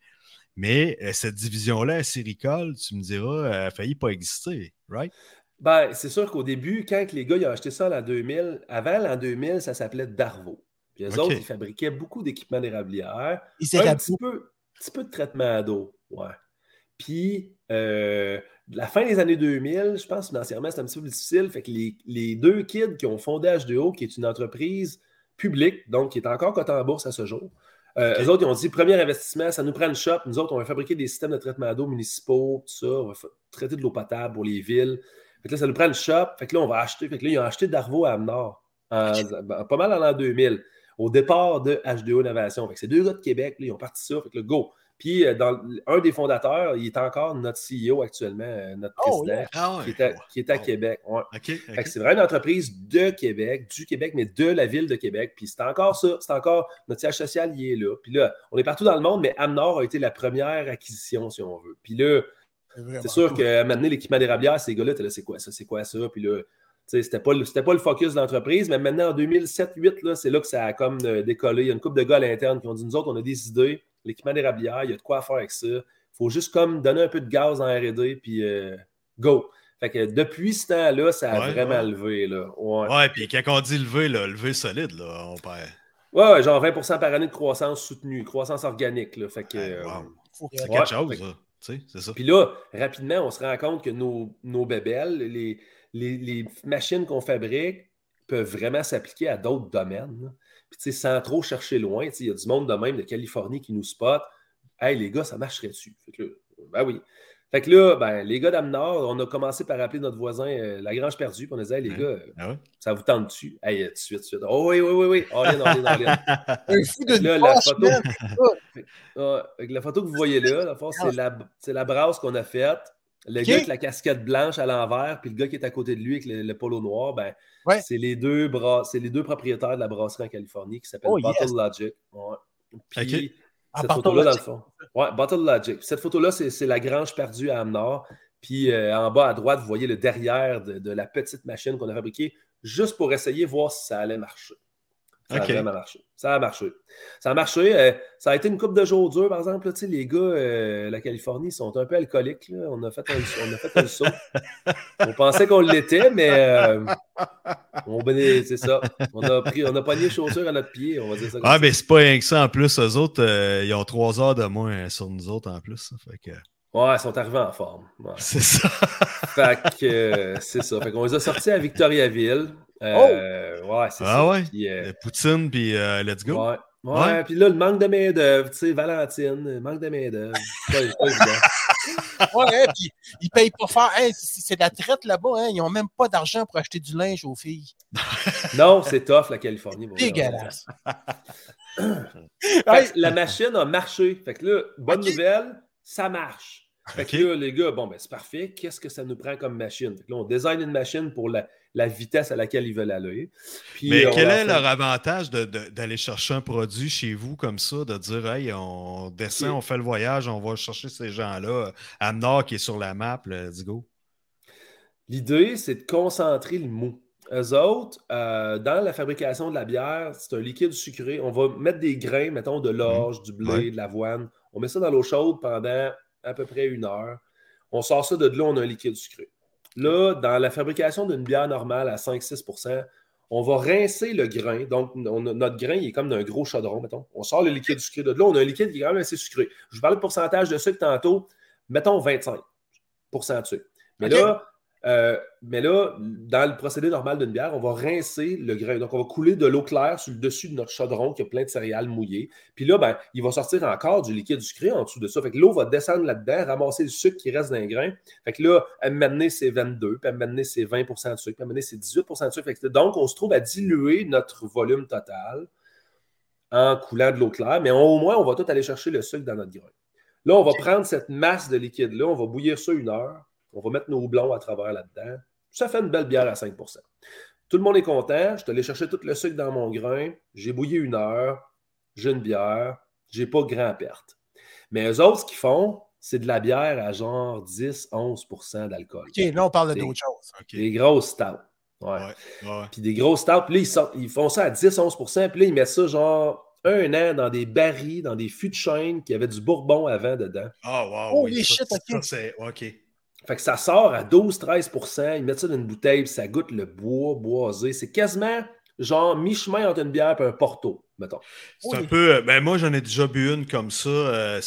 Mais euh, cette division-là, Siricole, tu me diras, elle a failli pas exister, right? Ben, c'est sûr qu'au début, quand les gars ils ont acheté ça en l'an 2000, avant l'an 2000, ça s'appelait Darvo. Puis les autres, ils fabriquaient beaucoup d'équipements d'érablière. Ils Un petit peu, petit peu de traitement d'eau. Ouais. Puis, euh, la fin des années 2000, je pense financièrement, c'est un petit peu plus difficile. Fait que les, les, deux kids qui ont fondé H2O, qui est une entreprise publique, donc qui est encore cotée en bourse à ce jour, euh, Eux autres, ils ont dit premier investissement, ça nous prend une shop. Nous autres, on va fabriquer des systèmes de traitement d'eau municipaux, tout ça. On va traiter de l'eau potable pour les villes. Fait que là, ça nous prend une shop. Fait que là, on va acheter. Fait que là, ils ont acheté Darvo à Amnor, pas mal en l'an 2000, au départ de H2O Innovation. Fait que c'est deux gars de Québec, là, ils ont parti ça. Fait que le go. Puis, euh, dans, un des fondateurs, il est encore notre CEO actuellement, euh, notre oh, président, ah qui, est à, Québec. C'est vraiment une entreprise de Québec, du Québec, mais de la ville de Québec. Puis, c'est encore ça. C'est encore notre siège social, il est là. Puis là, on est partout dans le monde, mais Amnor a été la première acquisition, si on veut. Puis là, c'est sûr qu'à maintenant, l'équipement d'érablière, ces gars-là, c'est quoi ça? C'est quoi ça? Puis là, c'était pas, pas le focus de l'entreprise, mais maintenant, en 2007-2008, c'est là que ça a comme euh, décollé. Il y a une couple de gars à l'interne qui ont dit Nous autres, on a des idées, l'équipement d'érablière, il y a de quoi faire avec ça. Il faut juste comme donner un peu de gaz en RD, puis euh, go. Fait que depuis ce temps-là, ça a vraiment levé. Là. Ouais. puis quand on dit lever, là, lever solide, là, on perd. Ouais, genre 20% par année de croissance soutenue, croissance organique. Là, fait que, euh, C'est quelque chose, C'est ça. Puis là, rapidement, on se rend compte que nos, nos bébelles, les, les, machines qu'on fabrique peuvent vraiment s'appliquer à d'autres domaines. Puis, sans trop chercher loin, il y a du monde de même de Californie qui nous spot. Hey, les gars, ça marcherait dessus. ben oui. Fait que là, ben, les gars d'Amnord, on a commencé par appeler notre voisin euh, La Grange Perdue, puis on a dit, hey, les gars, ah ça vous tente dessus? Hey, tout de suite, tout de suite. Oh oui, oui, oui, oui. Oh, (laughs) fou de là, la photo, (laughs) la photo que vous voyez là, c'est la, la brasse qu'on a faite. Le gars avec la casquette blanche à l'envers, puis le gars qui est à côté de lui avec le, polo noir, ben, c'est les, deux les deux propriétaires de la brasserie en Californie qui s'appellent oh, Bottle Logic. Puis, cette photo-là, dans le fond. Ouais, Bottle Logic. Cette photo-là, c'est la grange perdue à Amnor. Puis euh, en bas à droite, vous voyez le derrière de, de la petite machine qu'on a fabriquée juste pour essayer voir si ça allait marcher. Ça a vraiment marché. Ça a marché. Ça a marché. Euh, ça a été une coupe de jours dur, par exemple. Là, les gars, euh, la Californie, sont un peu alcooliques. Là. On, a fait un, on a fait un saut. on (laughs) pensait qu'on l'était, mais euh, on c'est ça. On a, pris, on a pogné chaussures à notre pied. On va dire ça ah, mais c'est pas rien que ça. En plus, eux autres, ils ont trois heures de moins sur nous autres en plus. Fait que... Ouais, ils sont arrivés en forme. C'est ça. fait que c'est ça. Fait qu'on les a sortis à Victoriaville. Euh, oh! Ouais, c'est ah ça. ouais? Euh, Poutine, puis euh, let's go. Ouais. Ouais, puis là, le manque de main-d'œuvre, tu sais, Valentine, manque de main-d'œuvre. (laughs) ouais, puis ils payent pas fort. c'est de la traite là-bas, hein. ils n'ont même pas d'argent pour acheter du linge aux filles. (laughs) non, c'est tough, la Californie. Dégueulasse. (coughs) la machine a marché. Fait que là, bonne nouvelle, ça marche. Fait que là, les gars, bon, ben c'est parfait. Qu'est-ce que ça nous prend comme machine? Là, on design une machine pour la, la vitesse à laquelle ils veulent aller. Mais quel est leur avantage d'aller chercher un produit chez vous comme ça, de dire Hey, on descend, on fait le voyage, on va chercher ces gens-là. à Nord qui est sur la map, let's go. L'idée, c'est de concentrer le mot. Eux autres, euh, dans la fabrication de la bière, c'est un liquide sucré. On va mettre des grains, mettons, de l'orge, du blé, de l'avoine. On met ça dans l'eau chaude pendant à peu près une heure. On sort ça de là, on a un liquide sucré. Là, dans la fabrication d'une bière normale à 5-6% on va rincer le grain. Donc, notre grain, il est comme d'un gros chaudron, mettons. On sort le liquide sucré de là. On a un liquide qui est quand même assez sucré. Je vous parlais de pourcentage de sucre tantôt. Mettons 25% de sucre. Mais là, euh, mais là, dans le procédé normal d'une bière, on va rincer le grain. Donc, on va couler de l'eau claire sur le dessus de notre chaudron qui a plein de céréales mouillées. Puis là, ben, il va sortir encore du liquide sucré en dessous de ça. Fait que l'eau va descendre là-dedans, ramasser le sucre qui reste dans le grain. Fait que là, elle m'amener c'est 22, puis elle m'amener c'est 20% de sucre, puis m'amener c'est 18% de sucre. donc, on se trouve à diluer notre volume total en coulant de l'eau claire, mais au moins, on va tout aller chercher le sucre dans notre grain. Là, on va prendre cette masse de liquide-là, on va bouillir ça une heure. On va mettre nos houblons à travers là-dedans. Ça fait une belle bière à 5% Tout le monde est content. Je te allé chercher tout le sucre dans mon grain. J'ai bouillé une heure. J'ai une bière. J'ai pas grand perte. Mais eux autres, ce qu'ils font, c'est de la bière à genre 10-11% d'alcool. OK, là, on parle d'autre chose. Des grosses stouts. Ouais. Puis des grosses stouts. Puis là, ils, font ça à 10-11% Puis là, ils mettent ça genre un an dans des barils, dans des fûts de chêne qui avaient du bourbon avant dedans. Ah, wow. Oh, oui, shit, OK. OK. Fait que ça sort à 12-13% Ils mettent ça dans une bouteille, puis ça goûte le bois boisé. C'est quasiment genre mi-chemin entre une bière et un porto. mettons. C'est un peu. Ben moi, j'en ai déjà bu une comme ça. euh,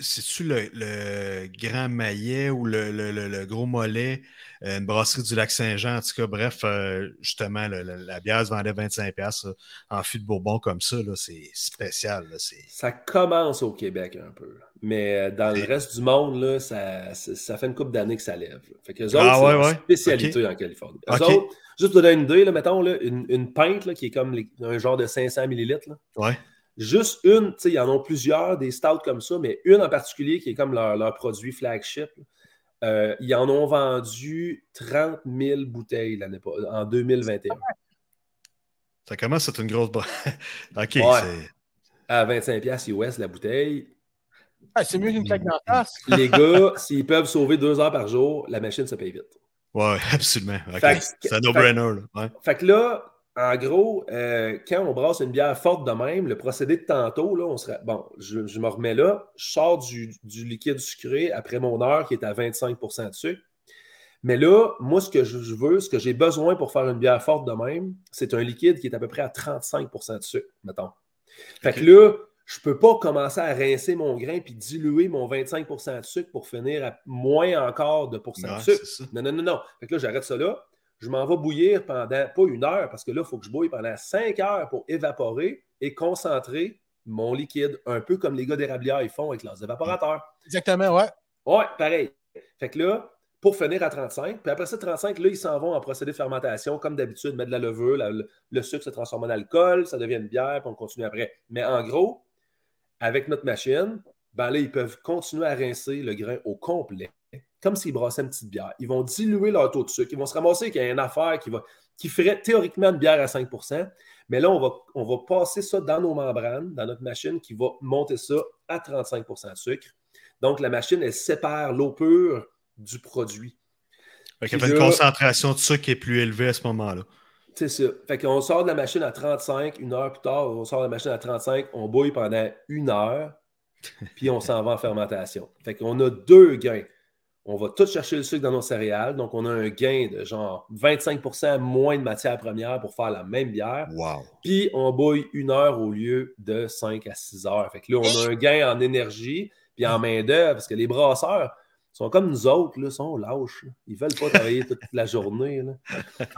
C'est-tu le, le grand maillet ou le, le- le- le gros mollet? Euh, Une brasserie du lac Saint-Jean, en tout cas, bref, euh, justement, le- le- la bière se vendait 25$ là, en fût de Bourbon comme ça. là, C'est spécial. là, Ça commence au Québec un peu. Mais euh, dans le reste du monde, là, ça, ça, ça fait une couple d'années que ça lève. Fait que les autres, Ah, c'est ouais, leur ouais. spécialité en Californie. Eux autres, juste pour donner une idée, là, mettons, là, une, une pinte là, qui est comme les- un genre de 500 millilitres. Ouais. Juste une, tu sais, ils en ont plusieurs, des stouts comme ça, mais une en particulier qui est comme leur, leur produit flagship. Euh, ils en ont vendu 30 000 bouteilles en 2021. Ça commence à être une grosse. (laughs) OK. Ouais. À 25$ piastres US la bouteille. Ah, c'est mieux qu'une claque dans la face. (laughs) Les gars, s'ils peuvent sauver deux heures par jour, la machine se paye vite. Ouais, (laughs) absolument. C'est un no-brainer. Ouais. Fait que là, en gros, euh, quand on brasse une bière forte de même, le procédé de tantôt, là, on serait. Bon, je, je me remets là, je sors du, du liquide sucré après mon heure qui est à 25 de sucre. Mais là, moi, ce que je je veux, ce que j'ai besoin pour faire une bière forte de même, c'est un liquide qui est à peu près à 35 de sucre, mettons. Fait que là, je peux pas commencer à rincer mon grain puis diluer mon 25 de sucre pour finir à moins encore de pourcent de sucre. Non, non, non, non. Fait que là, j'arrête ça là. Je m'en vais bouillir pendant, pas une heure, parce que là, il faut que je bouille pendant cinq heures pour évaporer et concentrer mon liquide, un peu comme les gars d'érablière ils font avec leurs évaporateurs. Exactement, ouais. Ouais, pareil. Fait que là, pour finir à 35, puis après ça, 35, là, ils s'en vont en procédé de fermentation, comme d'habitude, mettre de la levure, la- le, le sucre se transforme en alcool, ça devient une bière, puis on continue après. Mais en gros, avec notre machine, ben là, ils peuvent continuer à rincer le grain au complet, comme s'ils brassaient une petite bière. Ils vont diluer leur taux de sucre. Ils vont se ramasser avec une affaire qui, va, qui ferait théoriquement une bière à 5% mais là, on va, on va passer ça dans nos membranes, dans notre machine, qui va monter ça à 35% de sucre. Donc, la machine, elle sépare l'eau pure du produit. Fait qu'il y avait une concentration de sucre qui est plus élevée à ce moment-là. C'est ça. Fait qu'on sort de la machine à 35, une heure plus tard, on sort de la machine à 35, on bouille pendant une heure, puis on s'en va en fermentation. Fait qu'on a deux gains. On va tout chercher le sucre dans nos céréales, donc on a un gain de genre 25% moins de matière première pour faire la même bière. Wow. Puis on bouille une heure au lieu de 5 à 6 heures. Fait que là, on a un gain en énergie puis en main-d'œuvre parce que les brasseurs sont comme nous autres, là, sont lâches. là. Ils veulent pas travailler toute la journée. là.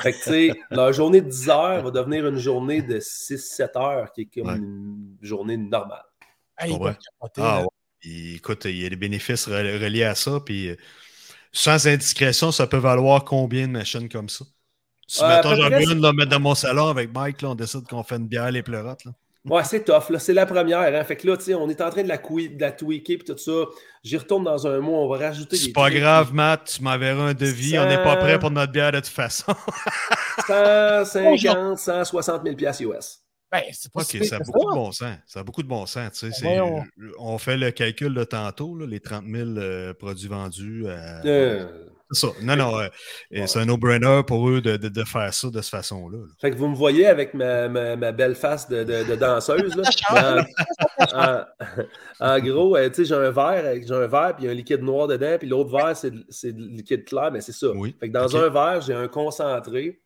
Fait que, tu sais, leur journée de 10 heures va devenir une journée de 6-7 heures qui est comme Ouais. une journée normale. Hey, Ouais. capoter, Ah ouais. Puis, écoute, il y a des bénéfices re- reliés à ça. Puis, euh, sans indiscrétion, ça peut valoir combien de machines comme ça? Si, Euh, peu j'en veux une, là, mettre dans mon salon avec Mike, là, on décide qu'on fait une bière les pleurotes. Là. Ouais, c'est tough. là. C'est la première. Hein. Fait que là, on est en train de la, de la tweaker et tout ça. J'y retourne dans un mois. On va rajouter C'est pas grave, Matt, tu m'enverras un devis. On n'est pas prêt pour notre bière de toute façon. 150, 160 000 piastres US. Ben, c'est pas si ça a de bon sens. Ça a beaucoup de bon sens. tu sais, c'est- Voyons. on fait le calcul de tantôt, là, les 30 000 euh, produits vendus. à- Euh, C'est ça. Non, non. euh, Ouais. C'est un no-brainer pour eux de, de- de faire ça de cette façon-là. là. Fait que vous me voyez avec ma, ma- ma belle face de, de- de danseuse. Là. (laughs) En, en- en gros, euh, tu sais, j'ai un verre, j'ai un verre, puis il y a un liquide noir dedans, puis l'autre verre, c'est c'est de liquide clair, mais c'est ça. Oui. Fait que dans un verre, j'ai un concentré.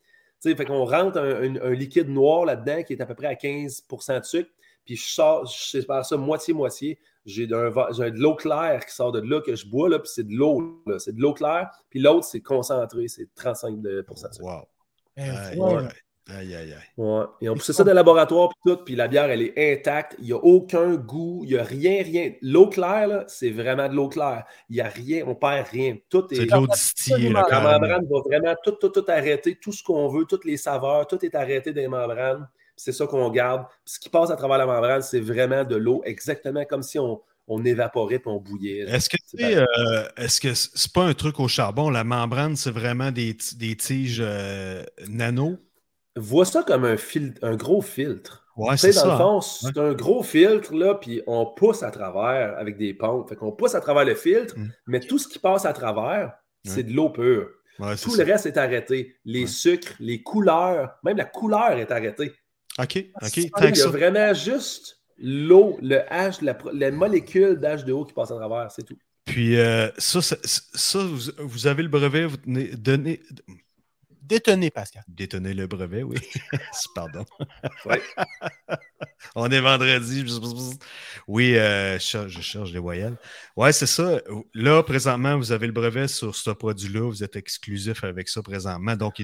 Tu sais, fait qu'on rentre un, un- un liquide noir là-dedans qui est à peu près à 15 de sucre, puis je sors, je sépare ça moitié-moitié. J'ai d'un verre- j'ai de l'eau claire qui sort de là que je bois, là, puis c'est de l'eau, là. c'est de l'eau claire, puis l'autre, c'est concentré, c'est 35 de sucre. Wow. Aïe, voilà. Aïe, aïe, aïe. Ouais. Ils ont poussé ça dans le laboratoire puis tout, puis la bière, elle est intacte. Il n'y a aucun goût, il n'y a rien, rien. L'eau claire, là, c'est vraiment de l'eau claire. Il n'y a rien, on perd rien. Tout est. C'est de l'eau distillée. là, La membrane va vraiment tout, tout, tout arrêter, tout ce qu'on veut, toutes les saveurs, tout est arrêté dans les membranes. C'est ça qu'on garde. Puis ce qui passe à travers la membrane, c'est vraiment de l'eau, exactement comme si on, on évaporait puis on bouillait. Est-ce que C'est tu sais, euh, est-ce que c'est pas un truc au charbon? La membrane, c'est vraiment des, des tiges euh, nano? Vois ça comme un, fil- un gros filtre. Ouais, Tu sais, c'est dans ça. le hein. fond, c'est un gros filtre, là, puis on pousse à travers avec des pompes. Fait qu'on pousse à travers le filtre, Mm. mais tout ce qui passe à travers, c'est de l'eau pure. Ouais, Tout ça. le reste est arrêté. Les Ouais. sucres, les couleurs, même la couleur est arrêtée. OK, OK, Il y a vraiment juste l'eau, le H, la, molécule d'H2O qui passe à travers, c'est tout. Puis euh, ça, ça, ça, vous, vous avez le brevet, vous tenez, donnez, Détonné, Pascal. détenez le brevet, oui. (laughs) Pardon. (laughs) Ouais. On est vendredi. Oui, euh, je, cherche, les voyelles. Ouais, c'est ça. Là, présentement, vous avez le brevet sur ce produit-là. Vous êtes exclusif avec ça présentement. Donc,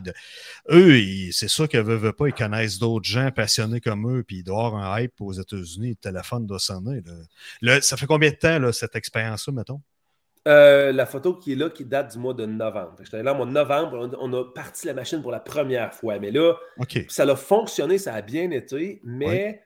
eux, c'est sûr qu'ils ne veulent pas. Ils connaissent d'autres gens passionnés comme eux. Puis, il doit y avoir un hype aux États-Unis. Le téléphone doit sonner. Là. ça fait combien de temps, là, cette expérience-là, mettons? Euh, la photo qui est là, qui date du mois de novembre. J'étais là au mois de novembre, on, a parti la machine pour la première fois. Mais là, ça a fonctionné, ça a bien été, mais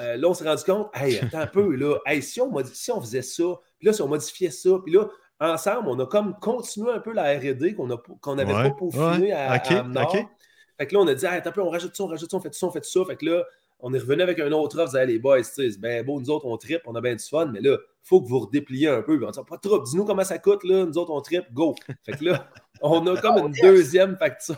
euh, là, on s'est rendu compte, hey, attends un peu, là, si, on si on faisait ça, puis là, si on modifiait ça, puis là, ensemble, on a comme continué un peu la RD qu'on n'avait pas peaufiné à, à Nord. Fait que là, on a dit, hey, attends un peu, on rajoute ça, on rajoute ça, on fait ça, on fait ça. Fait que là, on est revenu avec un autre offre, les boys, c'est bien beau, nous autres, on tripe, on a bien du fun, mais là, il faut que vous redépliez un peu. On dit, pas trop, dis-nous comment ça coûte, là, nous autres, on tripe, go. Fait que là, (laughs) on a comme une deuxième facture.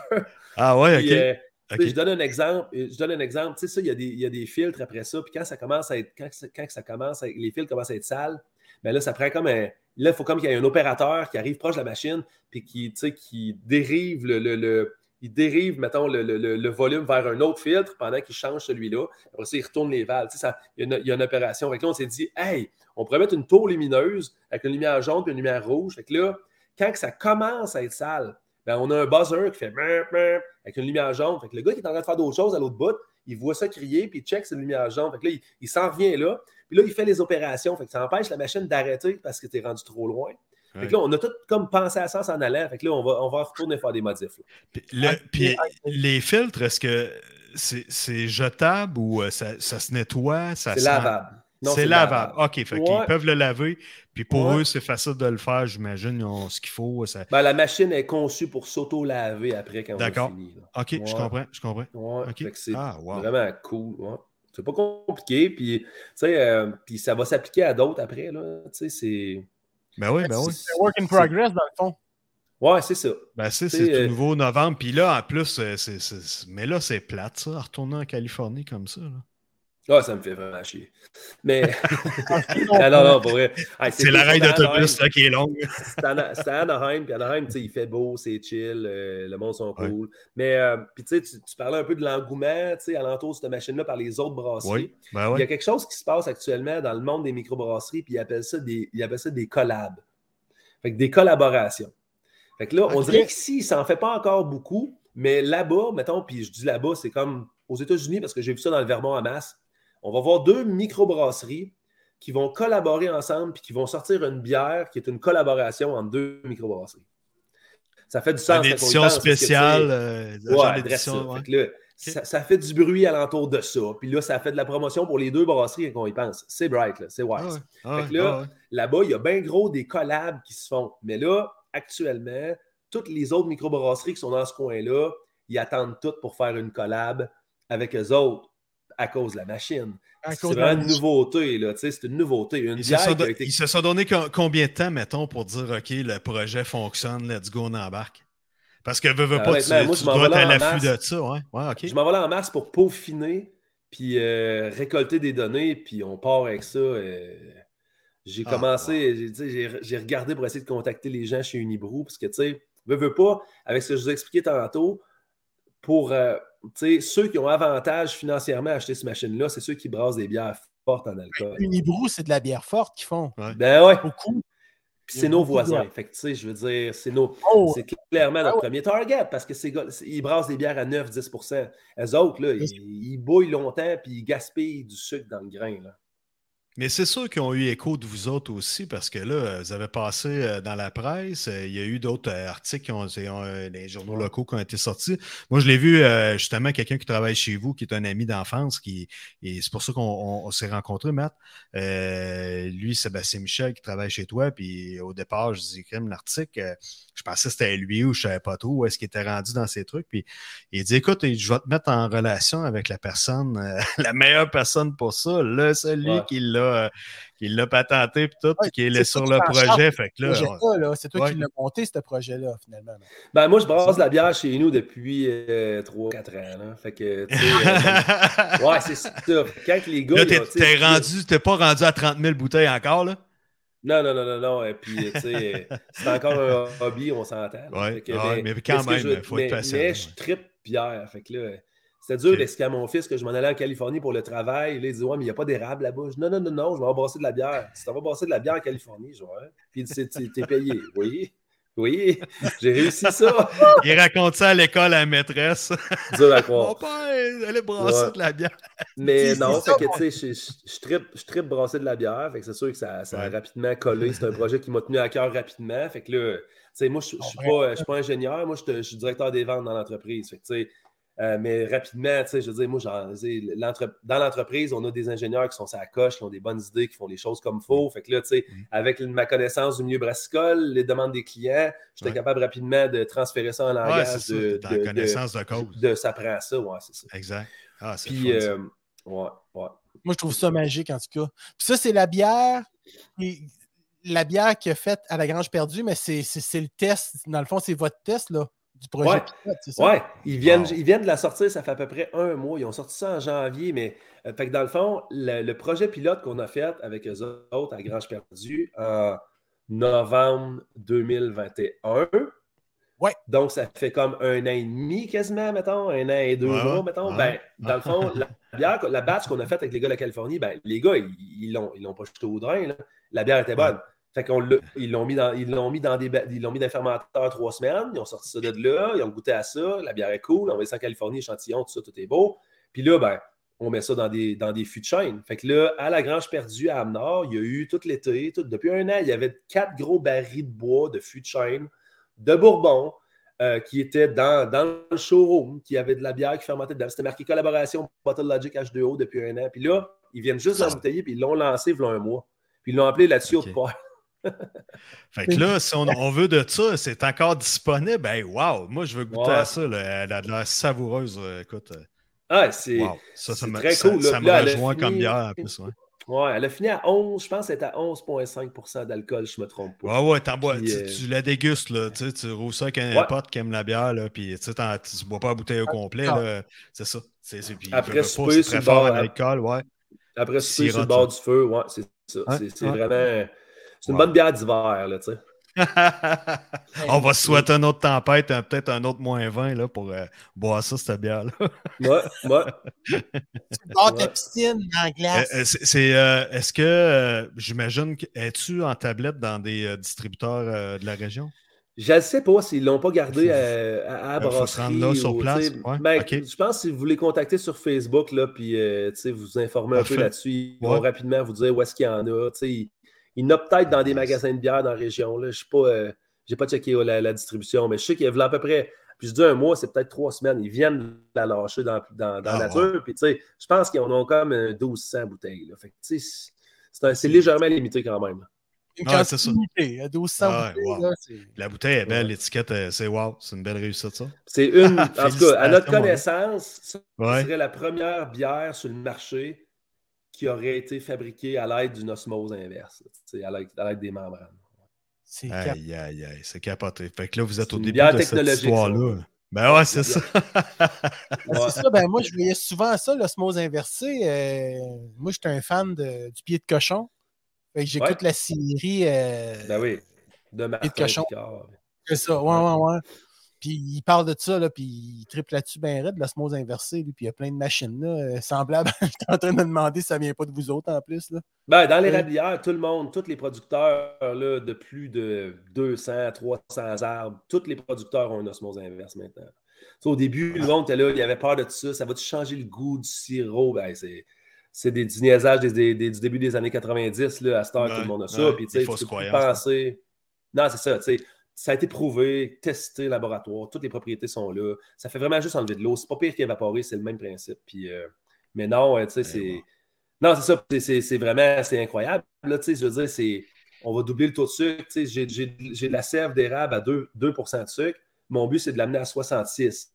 Ah ouais, OK. Euh, je donne un exemple. Je donne un exemple. Tu sais, ça, il y, a des, il y, a des, filtres après ça. Puis quand ça commence à être, quand, quand ça commence, les filtres commencent à être sales, bien là, ça prend comme un. Là, il faut comme qu'il y ait un opérateur qui arrive proche de la machine, puis qui, tu sais, qui dérive le, le il dérive, mettons, le, volume vers un autre filtre pendant qu'il change celui-là. Après ça, il retourne les valves. ça, il, y a une, opération. Fait là, on s'est dit, hey, on pourrait mettre une tour lumineuse avec une lumière jaune et une lumière rouge. Fait que là, quand ça commence à être sale, ben, on a un buzzer qui fait avec une lumière jaune. Fait que le gars qui est en train de faire d'autres choses à l'autre bout, il voit ça crier, puis il check cette lumière jaune. Fait que là, il, s'en revient là. Puis là, il fait les opérations. Fait que ça empêche la machine d'arrêter parce que tu es rendu trop loin. Fait que là, on a tout comme pensé à ça en allant. Fait que là, on va, on va retourner faire des modifs. Puis, les filtres, est-ce que c'est jetable ou euh, ça, ça se nettoie? C'est lavable. C'est lavable. OK, fait qu'ils peuvent le laver. Puis pour eux, c'est facile de le faire, j'imagine. Ils ont ce qu'il faut. Ça... Ben, la machine est conçue pour s'auto-laver après quand on fini. OK, je comprends. Je comprends. c'est ah, vraiment cool. C'est pas compliqué. Puis, euh, puis ça va s'appliquer à d'autres après. Là. C'est. Ben oui, ben oui. C'est un work in progress, dans le fond. Ouais, c'est ça. Ben, c'est tout euh, nouveau novembre. Puis là, en plus, euh, c'est, mais là, c'est plate, ça, retourner en Californie comme ça. Là. Ah, ça me fait vraiment chier. Mais. (laughs) (laughs) Ah, non, non, pour vrai. c'est la d'autobus qui est longue. c'est à Anaheim, puis Anaheim, tu sais, il fait beau, c'est chill, euh, le monde sont cool. Mais, euh, puis tu sais, tu parlais un peu de l'engouement, tu sais, alentour de cette machine-là par les autres brasseries. Oui. Ben il y a quelque chose qui se passe actuellement dans le monde des microbrasseries, puis ils appellent ça des, ils appellent ça des collabs. Fait que des collaborations. Fait que là, on dirait qu'ici, ça n'en fait pas encore beaucoup, mais là-bas, mettons, puis je dis là-bas, c'est comme aux États-Unis, parce que j'ai vu ça dans le Vermont à masse on va voir deux microbrasseries qui vont collaborer ensemble puis qui vont sortir une bière qui est une collaboration entre deux microbrasseries. Ça fait du sens. Une édition spéciale. Euh, ouais, ça. fait du bruit alentour de ça. Puis là, ça fait de la promotion pour les deux brasseries qu'on y pense. C'est Bright, c'est Wise. Ah là, ah là-bas, il y a bien gros des collabs qui se font. Mais là, actuellement, toutes les autres microbrasseries qui sont dans ce coin-là, ils attendent toutes pour faire une collab avec eux autres à cause de la machine. C'est vraiment une nouveauté, là, c'est une nouveauté. Une ils, se sont, ils, se sont donné combien de temps, mettons, pour dire OK, le projet fonctionne, let's go, on embarque? Parce que veux, veux pas, tu, moi, tu dois être à l'affût de ça. Ouais. Ouais, Je m'en vais là en mars pour peaufiner, puis euh, récolter des données, puis on part avec ça. Euh, j'ai ah, commencé, j'ai regardé pour essayer de contacter les gens chez Unibrou, parce que, tu sais, veux, veux pas, avec ce que je vous ai expliqué tantôt, pour, euh, ceux qui ont avantage financièrement à acheter cette machine-là, c'est ceux qui brassent des bières fortes en alcool. Unibrou, c'est de la bière forte qu'ils font. Ben ouais. Beaucoup. c'est nos voisins. Fait que, tu sais, je veux dire, c'est nos. Oh. C'est clairement notre ah premier target parce que c'est ils brassent des bières à 9-10% Les autres, là, ils, ils, bouillent longtemps puis ils gaspillent du sucre dans le grain. Là. Mais c'est sûr qu'ils ont eu écho de vous autres aussi, parce que là, vous avez passé euh, dans la presse, euh, il y a eu d'autres euh, articles qui ont, des journaux locaux qui ont été sortis. Moi, je l'ai vu justement, quelqu'un qui travaille chez vous, qui est un ami d'enfance, qui et c'est pour ça qu'on s'est rencontrés, Matt. lui, Sébastien Michel, qui travaille chez toi, puis au départ, je dis crème l'article, je pensais que c'était lui ou je savais pas trop où est-ce qu'il était rendu dans ces trucs. Puis il dit écoute, je vais te mettre en relation avec la personne, (laughs) la meilleure personne pour ça, le celui qui l'a euh, qui l'a patenté puis tout, qui est sur le projet. Fait que là, c'est toi qui l'as monté, ce projet-là, finalement. Ben, moi, je brasse la bière chez nous depuis 3-4 euh, ans. Fait que, euh, (laughs) ouais, c'est ça. Quand les gars. Là, t'es, rendu, t'es pas rendu à 30 000 bouteilles encore, là? Non, non, non, non, non. Et puis, tu sais, c'est encore un hobby, on s'entend. Ouais, mais, quand même, il faut être patient. Mais je tripe bière. Fait que là, C'était dur Ok. d'expliquer à mon fils que je m'en allais en Californie pour le travail. Là, il dit Ouais, mais il n'y a pas d'érable là-bas. Je dis, Non, non, non, non, je vais en brasser de la bière. Si tu vas brasser de la bière en Californie, je Ouais. Puis il dit t'es payé. Oui. Oui, j'ai réussi ça. (laughs) Il raconte ça à l'école à la maîtresse. (laughs) Dur à Mon croire. père, allez brasser Ouais. de la bière. Mais (laughs) non, c'est fait ça, que tu sais, je, je, trippe brasser de la bière. Fait que c'est sûr que ça, ça a rapidement collé. C'est un projet qui m'a tenu à cœur rapidement. Fait que là, tu sais, moi, je ne suis pas, pas ingénieur. Moi, je suis directeur des ventes dans l'entreprise. Fait que tu sais, euh, mais rapidement, tu sais, je veux dire, moi, dans l'entreprise, on a des ingénieurs qui sont à la coche, qui ont des bonnes idées, qui font les choses comme il faut. Fait que là, tu sais, Mm. avec ma connaissance du milieu brassicole, les demandes des clients, j'étais Ouais. capable rapidement de transférer ça en Ouais, langage c'est ça. de, Dans de- connaissance de cause. de ça prend ça, ouais, c'est ça. Exact. Ah, c'est Puis, ça. euh, ouais, ouais. Moi, je trouve ça magique, en tout cas. Puis ça, c'est la bière. La bière qui a faite à la Grange Perdue, mais c'est le test. Dans le fond, c'est votre test là, du projet Ouais. pilote, c'est ça? Ouais, ils viennent, Wow. ils viennent de la sortir, ça fait à peu près un mois. Ils ont sorti ça en janvier, mais euh, fait que dans le fond, le, le projet pilote qu'on a fait avec eux autres à Grange Perdue en novembre 2021. Ouais. Donc, ça fait comme un an et demi quasiment, mettons, un an et deux Ouais, mois, mettons. Ouais. Ben, dans le fond, (laughs) la bière, la batch qu'on a faite avec les gars de la Californie, ben, les gars, ils ils l'ont ils l'ont pas jeté au drain. là. La bière était bonne. Fait qu'on ils l'ont mis dans, ils l'ont mis dans des, ils l'ont mis dans trois semaines. Ils ont sorti ça de là. Ils ont goûté à ça. La bière est cool. On va ça en Californie, échantillon, tout ça, tout est beau. Puis là, ben, on met ça dans des, dans des fûts de chêne. Fait que là, à la Grange Perdue, à Amnord, il y a eu tout l'été, tout- depuis un an, il y avait quatre gros barils de bois de fûts de chêne, de Bourbon, euh, qui étaient dans, dans le showroom, qui avait de la bière qui fermentait dedans. C'était marqué collaboration Bottle Logic H2O depuis un an. Puis là, ils viennent juste l'embouteiller, puis ils l'ont lancé il y a un mois. Puis ils l'ont appelé là-dessus Ok. au port. Fait que là, si on, on veut de ça, c'est encore disponible. Ben, wow! Moi, je veux goûter Ouais. à ça. là. Elle a de l'air savoureuse. euh, Écoute, euh, Ah, c'est. wow. Ça, ça très ça, cool, ça me Là, rejoint fini- comme bière en plus. Ouais, Ouais, elle a fini à 11, je pense qu'elle est à 11,5% d'alcool, je me trompe pas. ouais, ouais t'en bois. Tu, euh, tu la dégustes, là. Tu, sais, tu roules ça avec un Ouais. pote qui aime la bière, là. Puis, tu sais, tu bois pas la bouteille au complet, Ah. C'est ça. C'est, c'est, puis, Après souper, sur très le fort bord, en hein. alcool, ouais. Après, c'est sur le bord du feu, ouais, c'est ça. C'est vraiment. C'est une Ouais. bonne bière d'hiver, là, tu sais. (laughs) on va se souhaiter une autre tempête, hein, peut-être un autre moins 20 là, pour euh, boire ça, cette bière-là. Ouais, ouais. (laughs) Tu pars piscine en Euh, glace. euh, c'est, c'est, euh, est-ce que, euh, j'imagine, que- es-tu en tablette dans des euh, distributeurs euh, de la région? Je ne sais pas s'ils ne l'ont pas gardé à, à, à la Euh, faut se brasserie. rendre là, sur place, ouais, ben, ok. Je pense que si vous les contactez sur Facebook, là, puis euh, tu sais, vous informez un Parfait. peu là-dessus, ils Ouais. vont rapidement vous dire où est-ce qu'il y en a. tu sais. Il y en a peut-être dans des magasins de bière dans la région. là. Je sais pas, euh, pas checké euh, la, la distribution, mais je sais qu'il y a à peu près, puis je dis un mois, c'est peut-être trois semaines. Ils viennent la lâcher dans, dans, dans Ah, la nature. Puis tu sais, je pense qu'ils en ont comme euh, 1200 bouteilles. là. Fait que, tu sais, c'est un- c'est légèrement limité quand même. Quantité c'est ça. limitée, à 1200 Ah ouais, bouteilles, wow. là, c'est- La bouteille est belle, Ouais. l'étiquette, euh, c'est wow, c'est une belle réussite, ça. C'est une, (laughs) en tout cas, à notre connaissance, ça Ouais. serait la première bière sur le marché qui aurait été fabriquée à l'aide d'une osmose inverse, à l'aide à l'aide des membranes. c'est cap- Aïe, aïe, aïe, c'est capoté. Fait que là, vous êtes C'est au début de cette histoire-là. ça. Ben ouais, c'est ça. (laughs) Ouais. C'est ça, ben moi, je voyais souvent ça, l'osmose inversée. Euh, moi, j'étais un fan de- du pied de cochon. Fait que j'écoute Ouais. la série. euh, Ben oui, de Martin cochon. Picard. C'est ça, ouais, ouais, ouais. Puis il parle de ça, là, puis il triple là-dessus bien raide, l'osmose inversée, lui, puis il y a plein de machines là, euh, semblables. (laughs) J'étais en train de me demander si ça vient pas de vous autres en plus. Là. Ben, dans les Ouais. rabières, tout le monde, tous les producteurs là, de plus de 200, 300 arbres, tous les producteurs ont une osmose inverse maintenant. Au début, le monde était là, il avait peur de tout ça. Ça va-tu changer le goût du sirop? Ben, c'est, c'est des, du niaisage des- des- des- du début des années 90. Là, à cette heure, Ouais, tout le monde a ça. ouais, Puis, tu sais, fausses tu peux plus croyances, penser. Non, c'est ça. tu sais, Ça a été prouvé, testé, laboratoire, toutes les propriétés sont là. Ça fait vraiment juste enlever de l'eau. C'est pas pire qu'évaporer, c'est le même principe. Puis, euh, mais non, tu sais, Ben c'est. Non, c'est ça. c'est- vraiment c'est incroyable. Là, tu sais, je veux dire, c'est. On va doubler le taux de sucre. Tu sais, J'ai de la sève d'érable à 2, 2 de sucre. Mon but, c'est de l'amener à 66.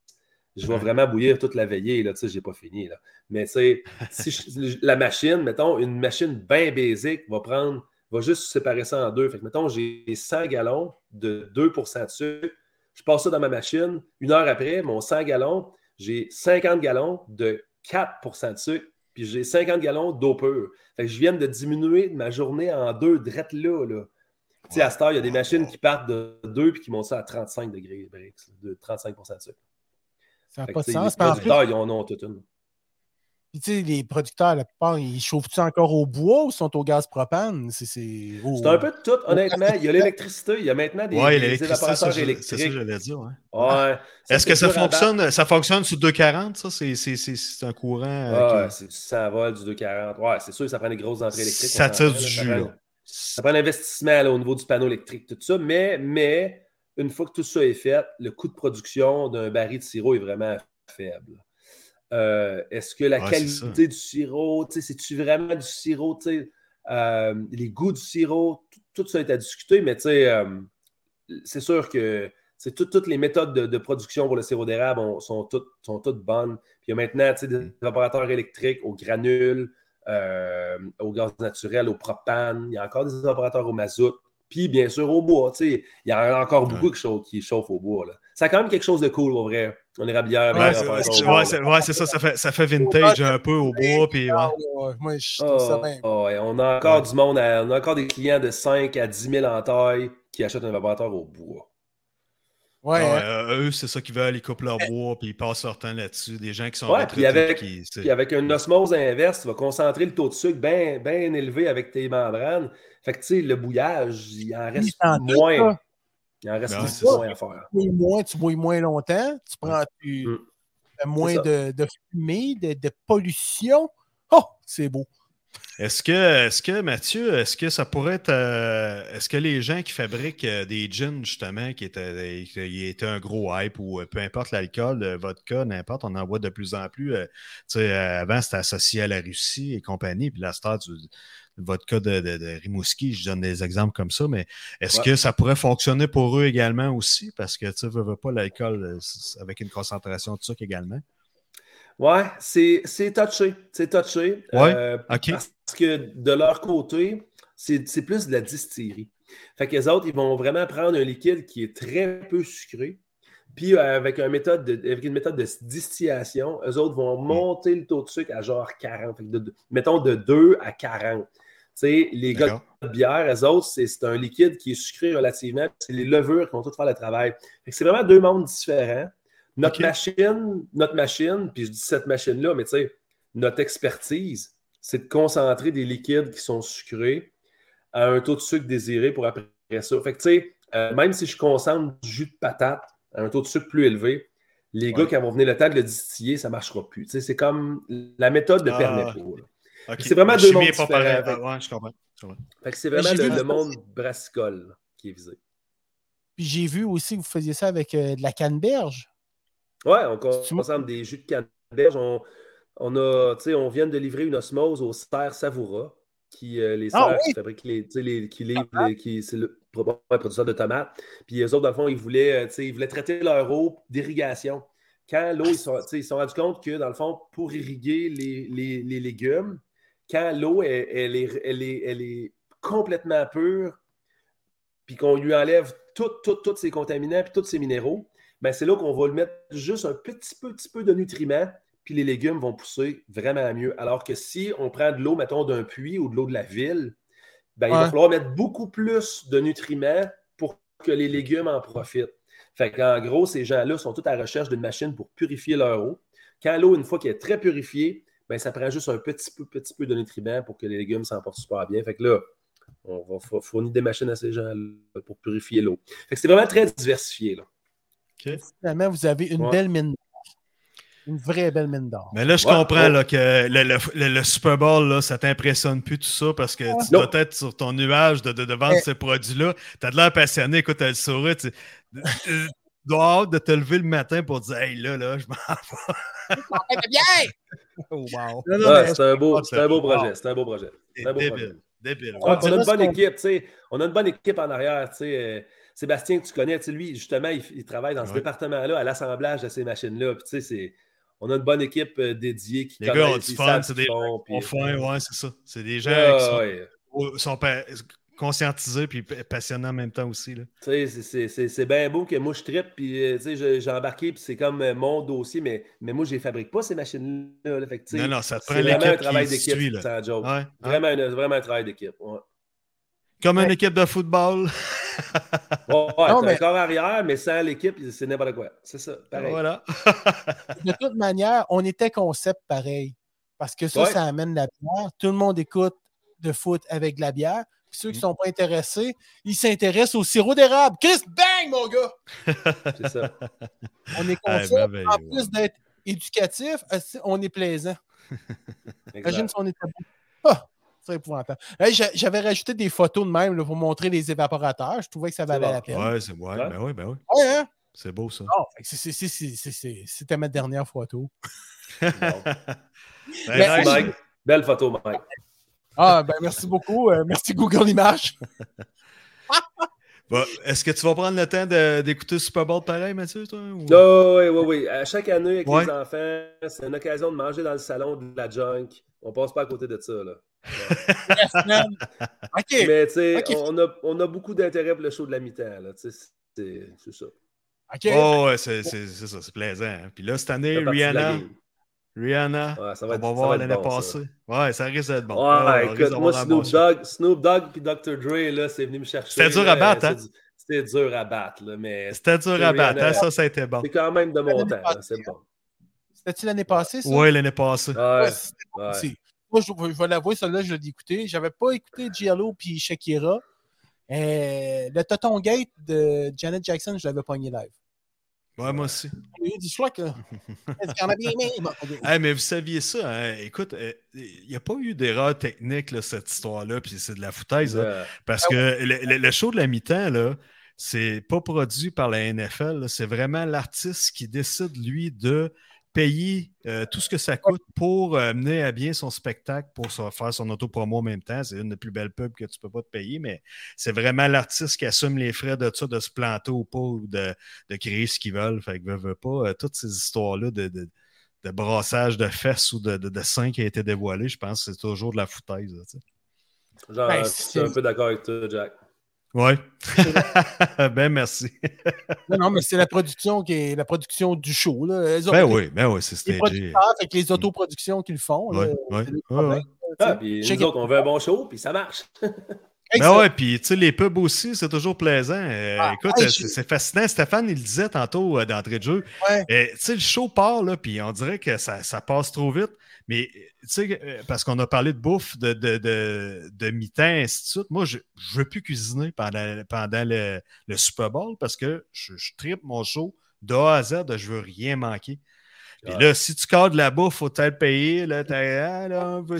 Je vais vraiment bouillir toute la veillée. Là, tu sais, j'ai pas fini. Là. Mais tu sais, si je- la machine, mettons, une machine bien basique va prendre, va juste séparer ça en deux. Fait que, mettons, j'ai 100 gallons de 2% de sucre. Je passe ça dans ma machine. Une heure après, mon 100 gallons, j'ai 50 gallons de 4 de sucre. Puis j'ai 50 gallons d'eau pure. Fait que je viens de diminuer ma journée en deux, drette là. là. Tu sais, à cette heure, il y a des machines qui partent de 2 puis qui montent ça à 35 degrés de 35 de sucre. Ça n'a pas de sens. Ils en ont toute une. Puis tu sais, les producteurs, la plupart, ils chauffent-tu encore au bois ou sont au gaz propane? C'est c'est- oh. C'est un peu de tout, honnêtement. Il y a l'électricité, il y a maintenant des, Ouais, des ça, évaporateurs je- c'est ça que électriques. j'allais dire. ouais. Ouais. (laughs) Est-ce que ça fonctionne, ça fonctionne sous 240, ça? C'est- C'est c'est- c'est un courant. euh, Ah, ouais, qui- 100 volts, du 240. Ouais, c'est sûr, ça prend des grosses entrées électriques. Ça tire du jus, Ça prend, là. ça prend l'investissement là, au niveau du panneau électrique, tout ça. Mais, mais une fois que tout ça est fait, le coût de production d'un baril de sirop est vraiment faible. Euh, Est-ce que la Ouais, qualité du sirop, tu sais, c'est-tu vraiment du sirop, tu sais, euh, les goûts du sirop, tout, tout ça est à discuter, mais tu sais, euh, c'est sûr que tout- toutes les méthodes de, de production pour le sirop d'érable ont- sont, toutes, sont toutes bonnes. Puis il y a maintenant tu sais, des évaporateurs électriques aux granules, euh, au gaz naturel, au propane. Il y a encore des évaporateurs au mazout. Puis bien sûr au bois. tu sais, Il y a encore beaucoup qui chauffent, qui chauffent au bois. Là. Ça a quand même quelque chose de cool, au vrai. On est rabière. Ouais, c'est ouais, ouais, ça, ça fait, ça fait vintage un peu au bois. Puis, ouais. Ah, ouais, moi, je trouve ça bien. on a encore du monde, à- on a encore des clients de 5 à 10 000 en taille qui achètent un évaporateur au bois. Ouais, Ah ouais, hein. euh, eux, c'est ça qu'ils veulent, ils coupent leur bois, puis ils passent leur temps là-dessus. Des gens qui sont Ouais, puis avec, qui, puis avec une osmose inverse, tu vas concentrer le taux de sucre bien bien élevé avec tes membranes. Fait que, tu sais, le bouillage, il en reste moins. Il en reste ça. moins à faire. Tu bouilles moins, tu bouilles moins longtemps, tu prends tu, Mm. fais moins de, de fumée, de, de pollution. Oh, c'est beau. Est-ce que, est que, Mathieu, est-ce que ça pourrait être. euh, est-ce que les gens qui fabriquent euh, des gins, justement, qui étaient, qui étaient un gros hype ou euh, peu importe l'alcool, le vodka, n'importe, on en voit de plus en plus. euh, tu sais, euh, avant, c'était associé à la Russie et compagnie, puis la star du le vodka de, de, de Rimouski, je donne des exemples comme ça, mais est-ce Ouais. que ça pourrait fonctionner pour eux également aussi? Parce que tu ne veux, veux pas l'alcool euh, avec une concentration de sucre également. Ouais, c'est touché. C'est touché. Ouais, Euh. Parce que de leur côté, c'est plus de la distillerie. Fait que les autres, ils vont vraiment prendre un liquide qui est très peu sucré. Puis euh, avec, un méthode de- avec une méthode de distillation, eux autres vont Hmm. monter le taux de sucre à genre 40. Fait que de- de- mettons de 2 à 40. Les gars de bière, eux autres, c'est un liquide qui est sucré relativement. C'est les levures qui vont tout faire le travail. C'est vraiment deux mondes différents. Notre machine, notre machine, puis je dis cette machine-là, mais tu sais, notre expertise, c'est de concentrer des liquides qui sont sucrés à un taux de sucre désiré pour après ça. Fait que tu sais, euh, même si je concentre du jus de patate à un taux de sucre plus élevé, les gars qui vont venir le temps de le distiller, ça ne marchera plus. C'est comme la méthode ne Ah. permet C'est vraiment deux mondes différents, Ah, ouais, je comprends. Fait que c'est vraiment le, monde brassicole qui est visé. Puis j'ai vu aussi que vous faisiez ça avec euh, de la canneberge. Ouais, on consomme des jus de canneberge. On, on a, tu sais, on vient de livrer une osmose aux serres Savoura, qui euh, les serres Ah oui? qui fabriquent les, tu sais, les, qui livrent, les- qui c'est le producteur de tomates. Puis eux autres, dans le fond, ils voulaient, euh, tu sais, ils voulaient traiter leur eau d'irrigation. Quand l'eau, ils sont, tu sais, ils se sont rendus compte que, dans le fond, pour irriguer les, les- les légumes, quand l'eau, elle, elle est, elle, est, elle est complètement pure, puis qu'on lui enlève tous tout, ses contaminants puis tous ses minéraux, ben c'est là qu'on va lui mettre juste un petit peu, petit peu de nutriments, puis les légumes vont pousser vraiment mieux. Alors que si on prend de l'eau, mettons, d'un puits ou de l'eau de la ville, ben, il va falloir mettre beaucoup plus de nutriments pour que les légumes en profitent. Fait qu'en gros, ces gens-là sont tous à la recherche d'une machine pour purifier leur eau. Quand l'eau, une fois qu'elle est très purifiée, ben, ça prend juste un petit peu, petit peu de nutriments pour que les légumes s'en portent super bien. Fait que là, on va fo- fournir des machines à ces gens-là pour purifier l'eau. Fait que c'est vraiment très diversifié. Là. Finalement, vous avez une Ouais. belle mine d'or. Une vraie belle mine d'or. Mais là, je Ouais, comprends ouais. là, que le, le- le- le Super Bowl, là, ça t'impressionne plus tout ça parce que tu dois être sur ton nuage de, de, de vendre ces produits-là. Tu as de l'air passionné, écoute, t'as le sourire. Tu tu dois hâte de te lever le matin pour dire Hey, là, là, je m'en vais. Oh, (laughs) wow. C'est un beau, c'est un beau wow. projet. C'est un beau projet. C'est un beau projet. Débile. Débile. Ouais, On a une bonne équipe, tu sais. On a une bonne équipe en arrière, tu sais. euh, Sébastien, que tu connais, tu sais, lui, justement, il, il travaille dans ce Ouais. département-là, à l'assemblage de ces machines-là. Puis, tu sais, c'est- on a une bonne équipe euh, dédiée qui Les gars ont du fun, c'est ce des font, puis- On fait, ouais, c'est ça. C'est des gens qui sont conscientisés puis passionnants en même temps aussi. C'est- c'est- c'est c'est bien beau que moi je trippe, puis euh, tu sais, je- j'ai embarqué, puis c'est comme euh, mon dossier, mais, mais moi je les fabrique pas ces machines-là. là. Non, non, ça te c'est prend vraiment un l'équipe travail qui d'équipe. Ouais, ouais. Vraiment, un- vraiment un travail d'équipe. ouais. Comme une équipe de football. (laughs) Ouais, ouais, Non, mais- un corps arrière, mais sans l'équipe, c'est n'importe quoi. C'est ça, pareil. Voilà. (laughs) de toute manière, on était concept pareil. Parce que ça, Ouais. ça amène la bière. Tout le monde écoute de foot avec de la bière. Puis ceux qui ne sont pas intéressés, ils s'intéressent au sirop d'érable. Chris, bang, mon gars! (laughs) C'est ça. On est Ah, merveilleux, en ouais. plus d'être éducatif, on est plaisant. (laughs) Imagine si on était. Ah! C'est épouvantable. J'avais rajouté des photos de même là, pour montrer les évaporateurs. Je trouvais que ça valait bon. la peine. Ouais, c'est ouais, Ouais. ben oui, ben oui. Ouais, hein? C'est beau ça. Ah, fait que c'est- c'est- c'est- c'est- c'est- c'est- C'était ma dernière photo. Bon. (laughs) Ben, nice. Mike, belle photo, Mike. Ah, ben merci beaucoup. Euh, merci Google Images. (laughs) Bon, Est-ce que tu vas prendre le temps d'écouter Super Bowl pareil, Mathieu, toi? ou- Oui, oui, oui. À chaque année, avec Ouais. les enfants, c'est une occasion de manger dans le salon de la junk. On passe pas à côté de ça. Là. (laughs) OK. Mais tu sais, on, a, on a beaucoup d'intérêt pour le show de la mi-temps. là, tu sais, C'est c'est ça. OK. Oh, ouais, c'est ça, c'est plaisant. hein. Puis là, cette année, Rihanna. Rihanna, Ouais, ça on va être- voir va être l'année bon, ça. passée. Ouais, ça risque d'être bon. Ouais, on écoute, moi, Snoop. Dogg, Snoop Dogg puis Dr. Dre, là, c'est venu me chercher. C'était dur à battre, hein? C'était dur à battre, là, mais C'était dur à battre, hein, ça, ça a été bon. c'est quand même de mon temps. C'est bon. C'était-tu l'année passée, ça? Ouais, l'année passée. Ouais, aussi. Moi, je, je vais l'avouer, celle-là, je l'ai écouté. J'avais pas écouté Giallo puis Shakira. Euh, le Toton Gate de Janet Jackson, je l'avais pogné live. Ouais, moi aussi. Il. (laughs) Est-ce qu'il y en a bien aimé? Bon, ok. Hey, mais vous saviez ça, hein? Écoute, euh, il n'y a pas eu d'erreur technique, là, cette histoire-là, puis c'est de la foutaise. hein? Ouais. Parce que le, le- le show de la mi-temps, là, c'est pas produit par la NFL, c'est vraiment l'artiste qui décide, lui, de payer euh, tout ce que ça coûte pour euh, mener à bien son spectacle, pour se- faire son auto-promo en même temps. C'est une des plus belles pubs que tu peux pas te payer, mais c'est vraiment l'artiste qui assume les frais de ça, de se planter ou pas, ou de, de créer ce qu'ils veulent. Fait que veut, veut pas, euh, toutes ces histoires-là de, de, de brassage de fesses ou de, de, de seins qui a été dévoilé, je pense que c'est toujours de la foutaise. là. Genre, Ben, je suis un peu d'accord avec toi, Jack. Ouais. (laughs) ben merci. (laughs) Non, non, mais c'est la production qui est la production du show. Là. Autres, Ben oui, ben oui, c'est Les stagé. avec les autoproductions qu'ils font. ouais, là, tu Ah, puis nous autres, on veut un bon show, puis ça marche. (laughs) Ben ouais, puis tu sais, les pubs aussi, c'est toujours plaisant. Euh, Ah, écoute, hey, euh, c'est c'est fascinant. Stéphane, il le disait tantôt euh, d'entrée de jeu. Ouais. Euh, tu sais, le show part, là, puis on dirait que ça, ça passe trop vite. Mais, tu sais, euh, parce qu'on a parlé de bouffe, de, de, de, de mi-temps, ainsi de suite. Moi, je ne veux plus cuisiner pendant, pendant le, le Super Bowl parce que je, je tripe mon show de A à Z, je veux rien manquer. Puis Ouais. là, si tu cadres la bouffe, faut peut-être payer. Là, t'as, ah, là, on veut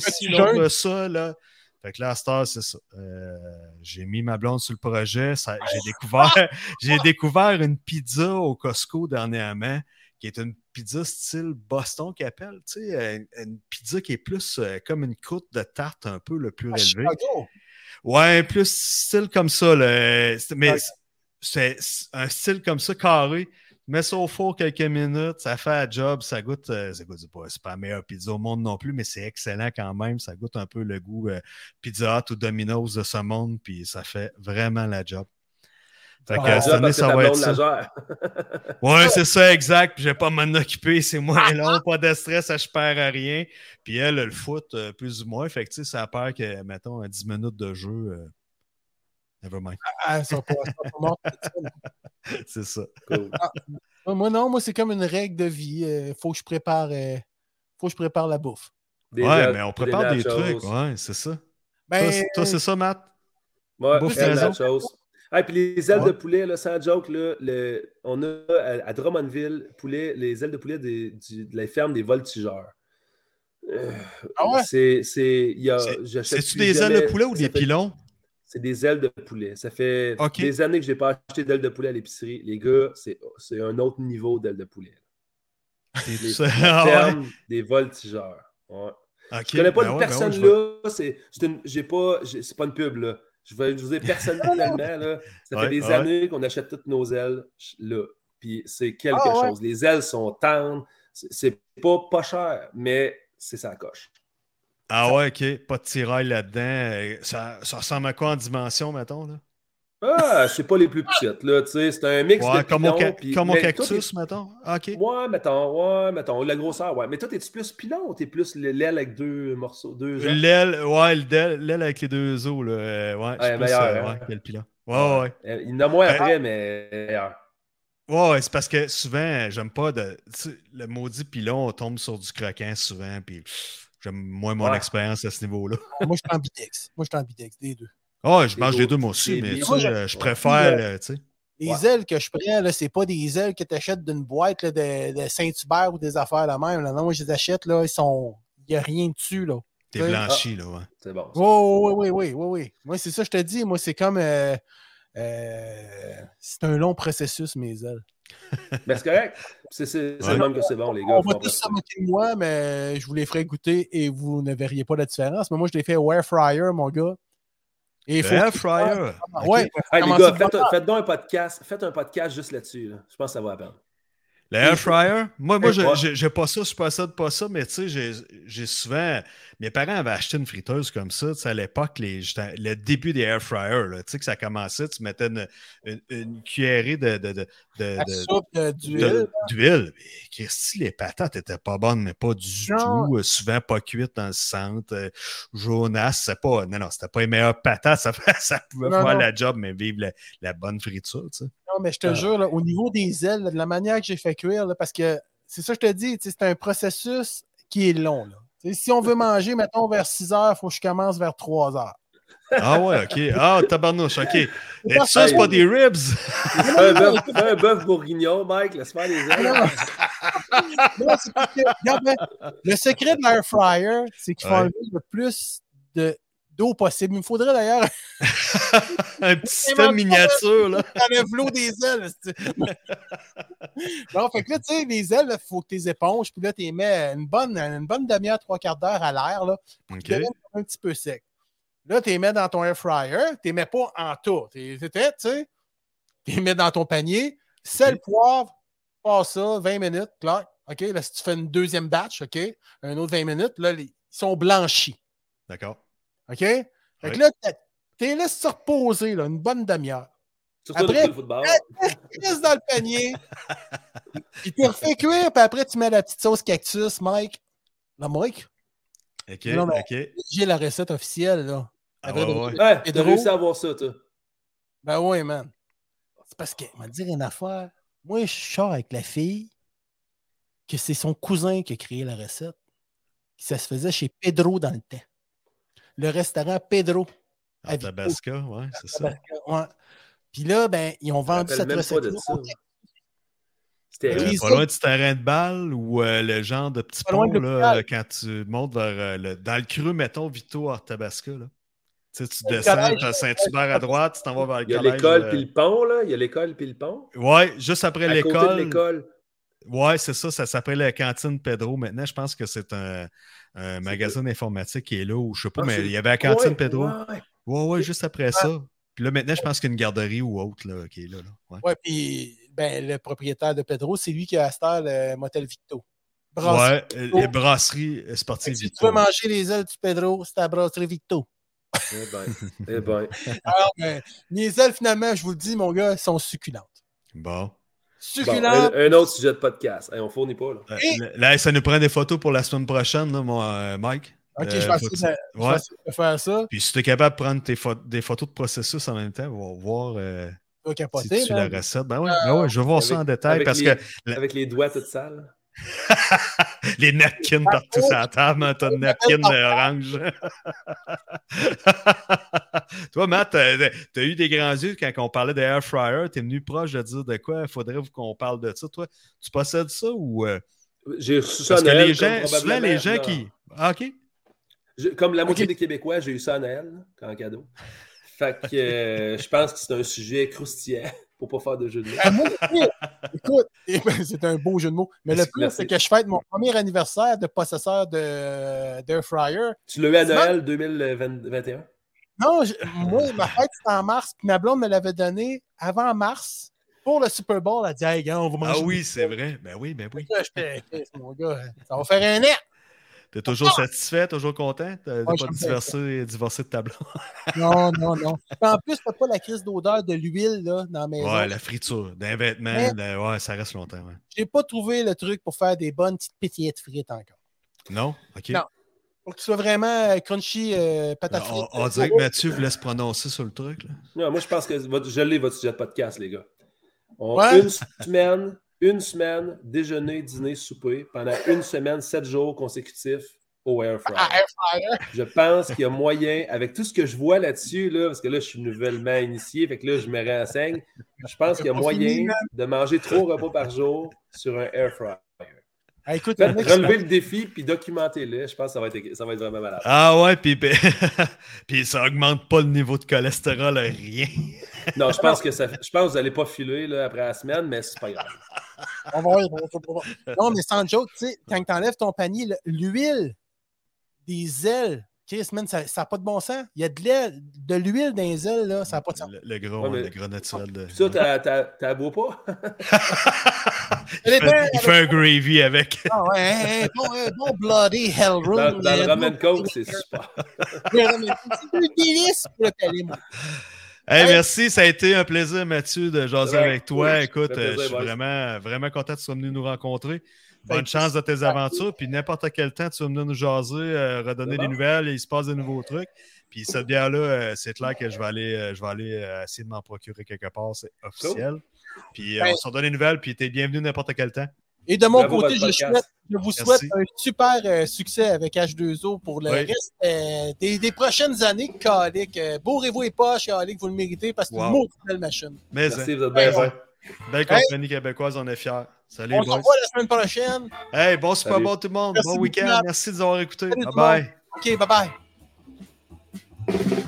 veut ça. Là. Fait que là, à cette heure, c'est ça. Euh, j'ai mis ma blonde sur le projet. ça- j'ai découvert, (laughs) j'ai découvert une pizza au Costco dernièrement, qui est une pizza style Boston qu'ils appellent. Tu sais, euh, une, une pizza qui est plus euh, comme une croûte de tarte un peu le plus élevée. Chicago. Ouais, plus style comme ça. Mais c'est un style comme ça, carré. Mets ça au four quelques minutes, ça fait un job, ça goûte. euh, ça goûte c'est pas, c'est pas la meilleure pizza au monde non plus, mais c'est excellent quand même. Ça goûte un peu le goût euh, Pizza Hut ou Domino's de ce monde, puis ça fait vraiment la job. Fait que Ah, cette année, ça va être la ça. gère. (laughs) Ouais, c'est ça, exact. Puis je vais pas m'en occuper, c'est moins (laughs) long, pas de stress, ça, je perds à rien. Puis elle, le foot, euh, plus ou moins. Fait que tu sais, ça perd que, mettons, à 10 minutes de jeu. euh, nevermind. Ah, ça pas- (laughs) c'est ça. Cool. Moi, Moi, non, moi, c'est comme une règle de vie. Il faut que je prépare. euh, faut que je prépare la bouffe. Des ouais, mais on prépare des, trucs. Ouais, c'est ça. Toi, Ben, c'est- toi, c'est ça, Matt? Ouais, Bouffe ailes, maison. nachos. Ah, puis les ailes Ouais. de poulet, là, sans joke, là, le- on a à, à Drummondville, poulet, les ailes de poulet des- du- de la ferme des voltigeurs. Euh, Ah ouais? C'est. C'est-tu des ailes de poulet ou des fait- pilons? C'est des ailes de poulet. Ça fait des années que je n'ai pas acheté d'ailes de poulet à l'épicerie. Les gars, c'est un autre niveau d'ailes de poulet. Les. (laughs) Ah ouais? fermes des voltigeurs. Ouais. Ok, Je connais pas ben ouais, ben ouais, personne vais- là. C'est une- pas, pas une pub là. Je vais je vous dire personnellement (laughs) là. Ça fait Ouais, des ouais. années qu'on achète toutes nos ailes là. Puis c'est quelque Ah ouais? chose. Les ailes sont tendres. C'est- pas pas cher, mais c'est ça coche. Ah ouais, ok. Pas de tirail là-dedans. Euh, Ça, ça ressemble à quoi en dimension, mettons? Là? Ah, c'est pas les plus petites là. Tu sais, c'est un mix Ouais, de comme, au, pilons, comme au cactus, mettons. Ah, ok. Ouais, mettons, ouais, mettons, la grosseur, ouais. Mais toi, t'es-tu plus pilon ou t'es plus l'aile avec deux morceaux, deux? L'aile, ouais, l'aile l'aile avec les deux os, là. euh, Ouais, je suis plus, meilleur, euh, hein. ouais, pilon. Ouais, ouais. Euh, Il y en a moins Ben, après, mais meilleur. Ouais, ouais, c'est parce que souvent, j'aime pas de. tu sais, Le maudit pilon, on tombe sur du croquant souvent, puis j'aime moins mon Ouais. expérience à ce niveau-là. Moi, je suis en bidex. Moi, je suis en bidex, des deux. Ah, ouais, je Les mange les deux, moi aussi, les mais tu Moi, sais, je- préfère, euh, tu sais. Les Ouais. ailes que je prends, là, c'est pas des ailes que tu achètes d'une boîte là, de, de Saint-Hubert ou des affaires la même. là. Non, moi, je les achète, là, ils sont. Il n'y a rien dessus, là. T'es Ouais. blanchi, là, ouais. C'est bon. Oui, oui, oui, oui, oui. Moi, c'est ça, je te dis. Moi, c'est comme. euh, euh, c'est un long processus, mes ailes. (laughs) Mais c'est correct. C'est c'est- c'est Ouais. le même que c'est bon, les gars. On va tous se moquer de moi, mais je vous les ferai goûter et vous ne verriez pas la différence. Mais moi, je l'ai fait au air fryer, mon gars. Et faut. air fryer. Ah, Ouais. Hey, les gars, faites, faites donc un podcast. Faites un podcast juste là-dessus. là. Je pense que ça va à peine. Le air fryer? Moi, moi j'ai- pas ça, je possède pas ça, mais tu sais, j'ai- souvent. Mes parents avaient acheté une friteuse comme ça. Tu sais, à l'époque, le début des air fryers, tu sais, que ça commençait, tu mettais une, une, une cuillerée de, de, de, de- La de- soupe d'huile. de- d'huile. Mais Christy, les patates étaient pas bonnes, mais pas du Non. tout. euh, Souvent pas cuites dans le centre. euh, jaunasse, c'est pas. Non, non, c'était pas les meilleures patates. (laughs) Ça, ça pouvait Non, faire non. la job, mais vivre la, la bonne friture, tu sais. Non, mais je te Ah. jure, là, au niveau des ailes, là, de la manière que j'ai fait cuire, là, parce que c'est ça que je te dis, c'est un processus qui est long. Si on veut manger, mettons, vers 6 heures, il faut que je commence vers 3 heures. Ah ouais, ok. Ah, tabarnouche, ok. Et ça, c'est pas des ribs? Un bœuf- bourguignon, Mike. Laisse faire les ailes. Non, Non, c'est parce que, regarde, ben, le secret de l'air fryer, c'est qu'il faut Ouais. enlever le plus de- d'eau possible. Il me faudrait d'ailleurs (laughs) Un petit système miniature, là. un flot des ailes. (laughs) non, fait que là, tu sais, les ailes, il faut que tu les éponges, puis là, tu les mets une bonne, une bonne demi-heure, trois quarts d'heure à l'air, là, un petit peu sec. Là, tu les mets dans ton air fryer, tu les mets pas en tout. Tu les mets dans ton panier, sel, poivre, passe ça, 20 minutes, clac. OK, là, si tu fais une deuxième batch, OK, un autre 20 minutes, là, les- ils sont blanchis. D'accord. OK? Fait Ouais. que là, t'es laisses se reposer, là, une bonne demi-heure. Après- le football. Tu dans le panier. (laughs) Puis tu refais cuire, puis après, tu mets la petite sauce cactus, Mike. Là, Mike, Ok, ok. j'ai la recette officielle, là. Ah Après, ouais, de- ouais. Ouais, t'as Pedro. réussi à avoir ça, toi. Ben oui, man. C'est parce que, on va te dire une affaire. Moi, je sors avec la fille que c'est son cousin qui a créé la recette. Ça se faisait chez Pedro dans le temps. Le restaurant Pedro. À. Tabasca, ouais, c'est ça. Ouais. Puis là, ben, ils ont vendu cette recette. C'était Euh, pas loin du terrain de balle ou euh, le genre de petit pont là, quand tu montes vers euh, le, dans le creux, mettons, Vito Tabasca. Là. Tu sais, tu Le descends, tu Saint-Hubert à droite, tu t'en vas vers le Il y a l'école euh, puis le pont, là? Il y a l'école puis le pont? Ouais, juste après À côté de l'école. l'école. Ouais, c'est ça, ça s'appelle la cantine Pedro. Maintenant, je pense que c'est un, un magasin d'informatique qui est là, ou je sais pas, Ah, mais il y avait la cantine Ouais, Pedro. ouais. Ouais, ouais, juste après ça. Puis là, maintenant, je pense qu'il y a une garderie ou autre là, qui est là. là. Ouais. Ouais, puis ben, le propriétaire de Pedro, c'est lui qui a à cette heure le motel Victo. Brasserie Ouais, euh, les brasseries euh, sportives. que Si tu veux manger les ailes du Pedro, c'est à la brasserie Victo. Eh ben, eh ben. (laughs) Alors, ben, les ailes, finalement, je vous le dis, mon gars, elles sont succulentes. Bon. Bon, un, un autre sujet de podcast. Hey, on fournit pas, là. Euh, Et- Là, ça nous prend des photos pour la semaine prochaine, là, mon euh, Mike. ok, Euh, je vais faut essayer, que- de, je vais Ouais. de faire ça. Puis si tu es capable de prendre tes des photos de processus en même temps, on va voir euh, Tu si suis la recette. Ben ouais, ben ouais, je vais voir ça en détail avec parce les- que Avec les doigts toutes sales. (laughs) les napkins partout sur la table, hein, t'as de napkins euh, orange. (laughs) Toi, Matt, t'as t'as eu des grands yeux quand on parlait de air fryer. T'es venu proche de dire de quoi? Il faudrait qu'on parle de ça. Toi, tu possèdes ça ou. euh, J'ai reçu ça à Parce que Noël, les gens, souvent les gens non. qui. Ah, OK. Je- comme la moitié des Québécois, j'ai eu ça à Noël, en cadeau. Fait que euh, je pense que c'est un sujet croustillant pour pas faire de jeu de mots. Ah, écoute, (laughs) eh ben, c'est un beau jeu de mots. Mais le merci. c'est que je fête mon premier anniversaire de possesseur de- fryer. Tu l'as eu à Noël 2021? Non, je- moi, ma fête, c'était en mars, puis ma blonde me l'avait donné avant mars pour le Super Bowl. Elle a dit, hey, gars, on va manger. Ah oui, c'est vrai. Ben oui, ben oui. Là, j'étais, Chris, mon gars, ça va faire un an. T'es toujours satisfait, toujours content? T'as Ouais, pas divorcé, divorcé de ta blonde? (laughs) Non, non, non. En plus, t'as pas la crise d'odeur de l'huile là, dans maison. Ouais, la friture, d'un vêtement, Mais- de- ouais, ça reste longtemps. ouais. J'ai pas trouvé le truc pour faire des bonnes petites pétillettes frites encore. Non? OK. Non. Pour que tu sois vraiment euh, crunchy, euh, patate On, frite. on dirait que Mathieu voulait se prononcer sur le truc. Là. Non, moi, je pense que votre- je l'ai, votre sujet de podcast, les gars. On- Ouais. Une semaine, une semaine, déjeuner, dîner, souper, pendant une semaine, sept jours consécutifs au air fryer. Ah, air fryer. Je pense qu'il y a moyen, avec tout ce que je vois là-dessus, là, parce que là, je suis nouvellement initié, fait que là, je me renseigne. Je pense qu'il y a moyen de manger trois repas par jour sur un air fryer. Ah, écoute, Faites- le mec, relevez le défi puis documentez-le. Je pense que ça va être, ça va être vraiment malade. Ah ouais, puis, puis, (laughs) puis ça augmente pas le niveau de cholestérol, rien. (laughs) Non, je pense que ça, je pense que vous n'allez pas filer là, après la semaine, mais c'est pas grave. on va voir, Non, mais sans joke, tu sais, quand tu enlèves ton panier, le- l'huile des ailes, Chris, man, ça n'a pas de bon sens. Il y a de l'aile, de l'huile dans les ailes, là, ça n'a pas de sens. Le, le gros, Ouais, mais- le gros naturel. De... Puis ça, t'as- t'as t'as bois pas? (laughs) il, fait, il fait un gravy avec. Ah ouais, bon, un bon bloody hell room. Dans, dans le euh, ramen bon- coke, c'est super. (laughs) C'est un délice pour le palais, moi. Hey, Hey. merci, ça a été un plaisir, Mathieu, de jaser avec toi. Écoute, euh, plaisir, je suis boys. vraiment, vraiment content que tu sois venu nous rencontrer. Bonne Ben, chance de tes aventures. Puis n'importe quel temps, tu vas venir nous jaser, euh, redonner des nouvelles, il se passe de nouveaux trucs. Puis cette bière-là, euh, c'est clair que je vais aller, euh, je vais aller euh, essayer de m'en procurer quelque part, c'est officiel. Puis euh, Ben- on se redonne des nouvelles, puis t'es bienvenu n'importe quel temps. Et de mon Bravo, côté, je, podcast. souhaite- je vous Merci. souhaite un super euh, succès avec H2O pour le Oui. reste euh, des, des prochaines années. Calique. Euh, Bourrez-vous les poches, Calique, vous le méritez parce que c'est Wow. une belle machine. Mais Merci, hein, vous êtes bien belle Hey. compagnie québécoise, on est fiers. Salut, On se revoit la semaine prochaine. Hey, bon Super. Bowl tout le monde. Merci bon beaucoup, week-end. Merci de nous avoir écoutés. Bye. OK, bye bye.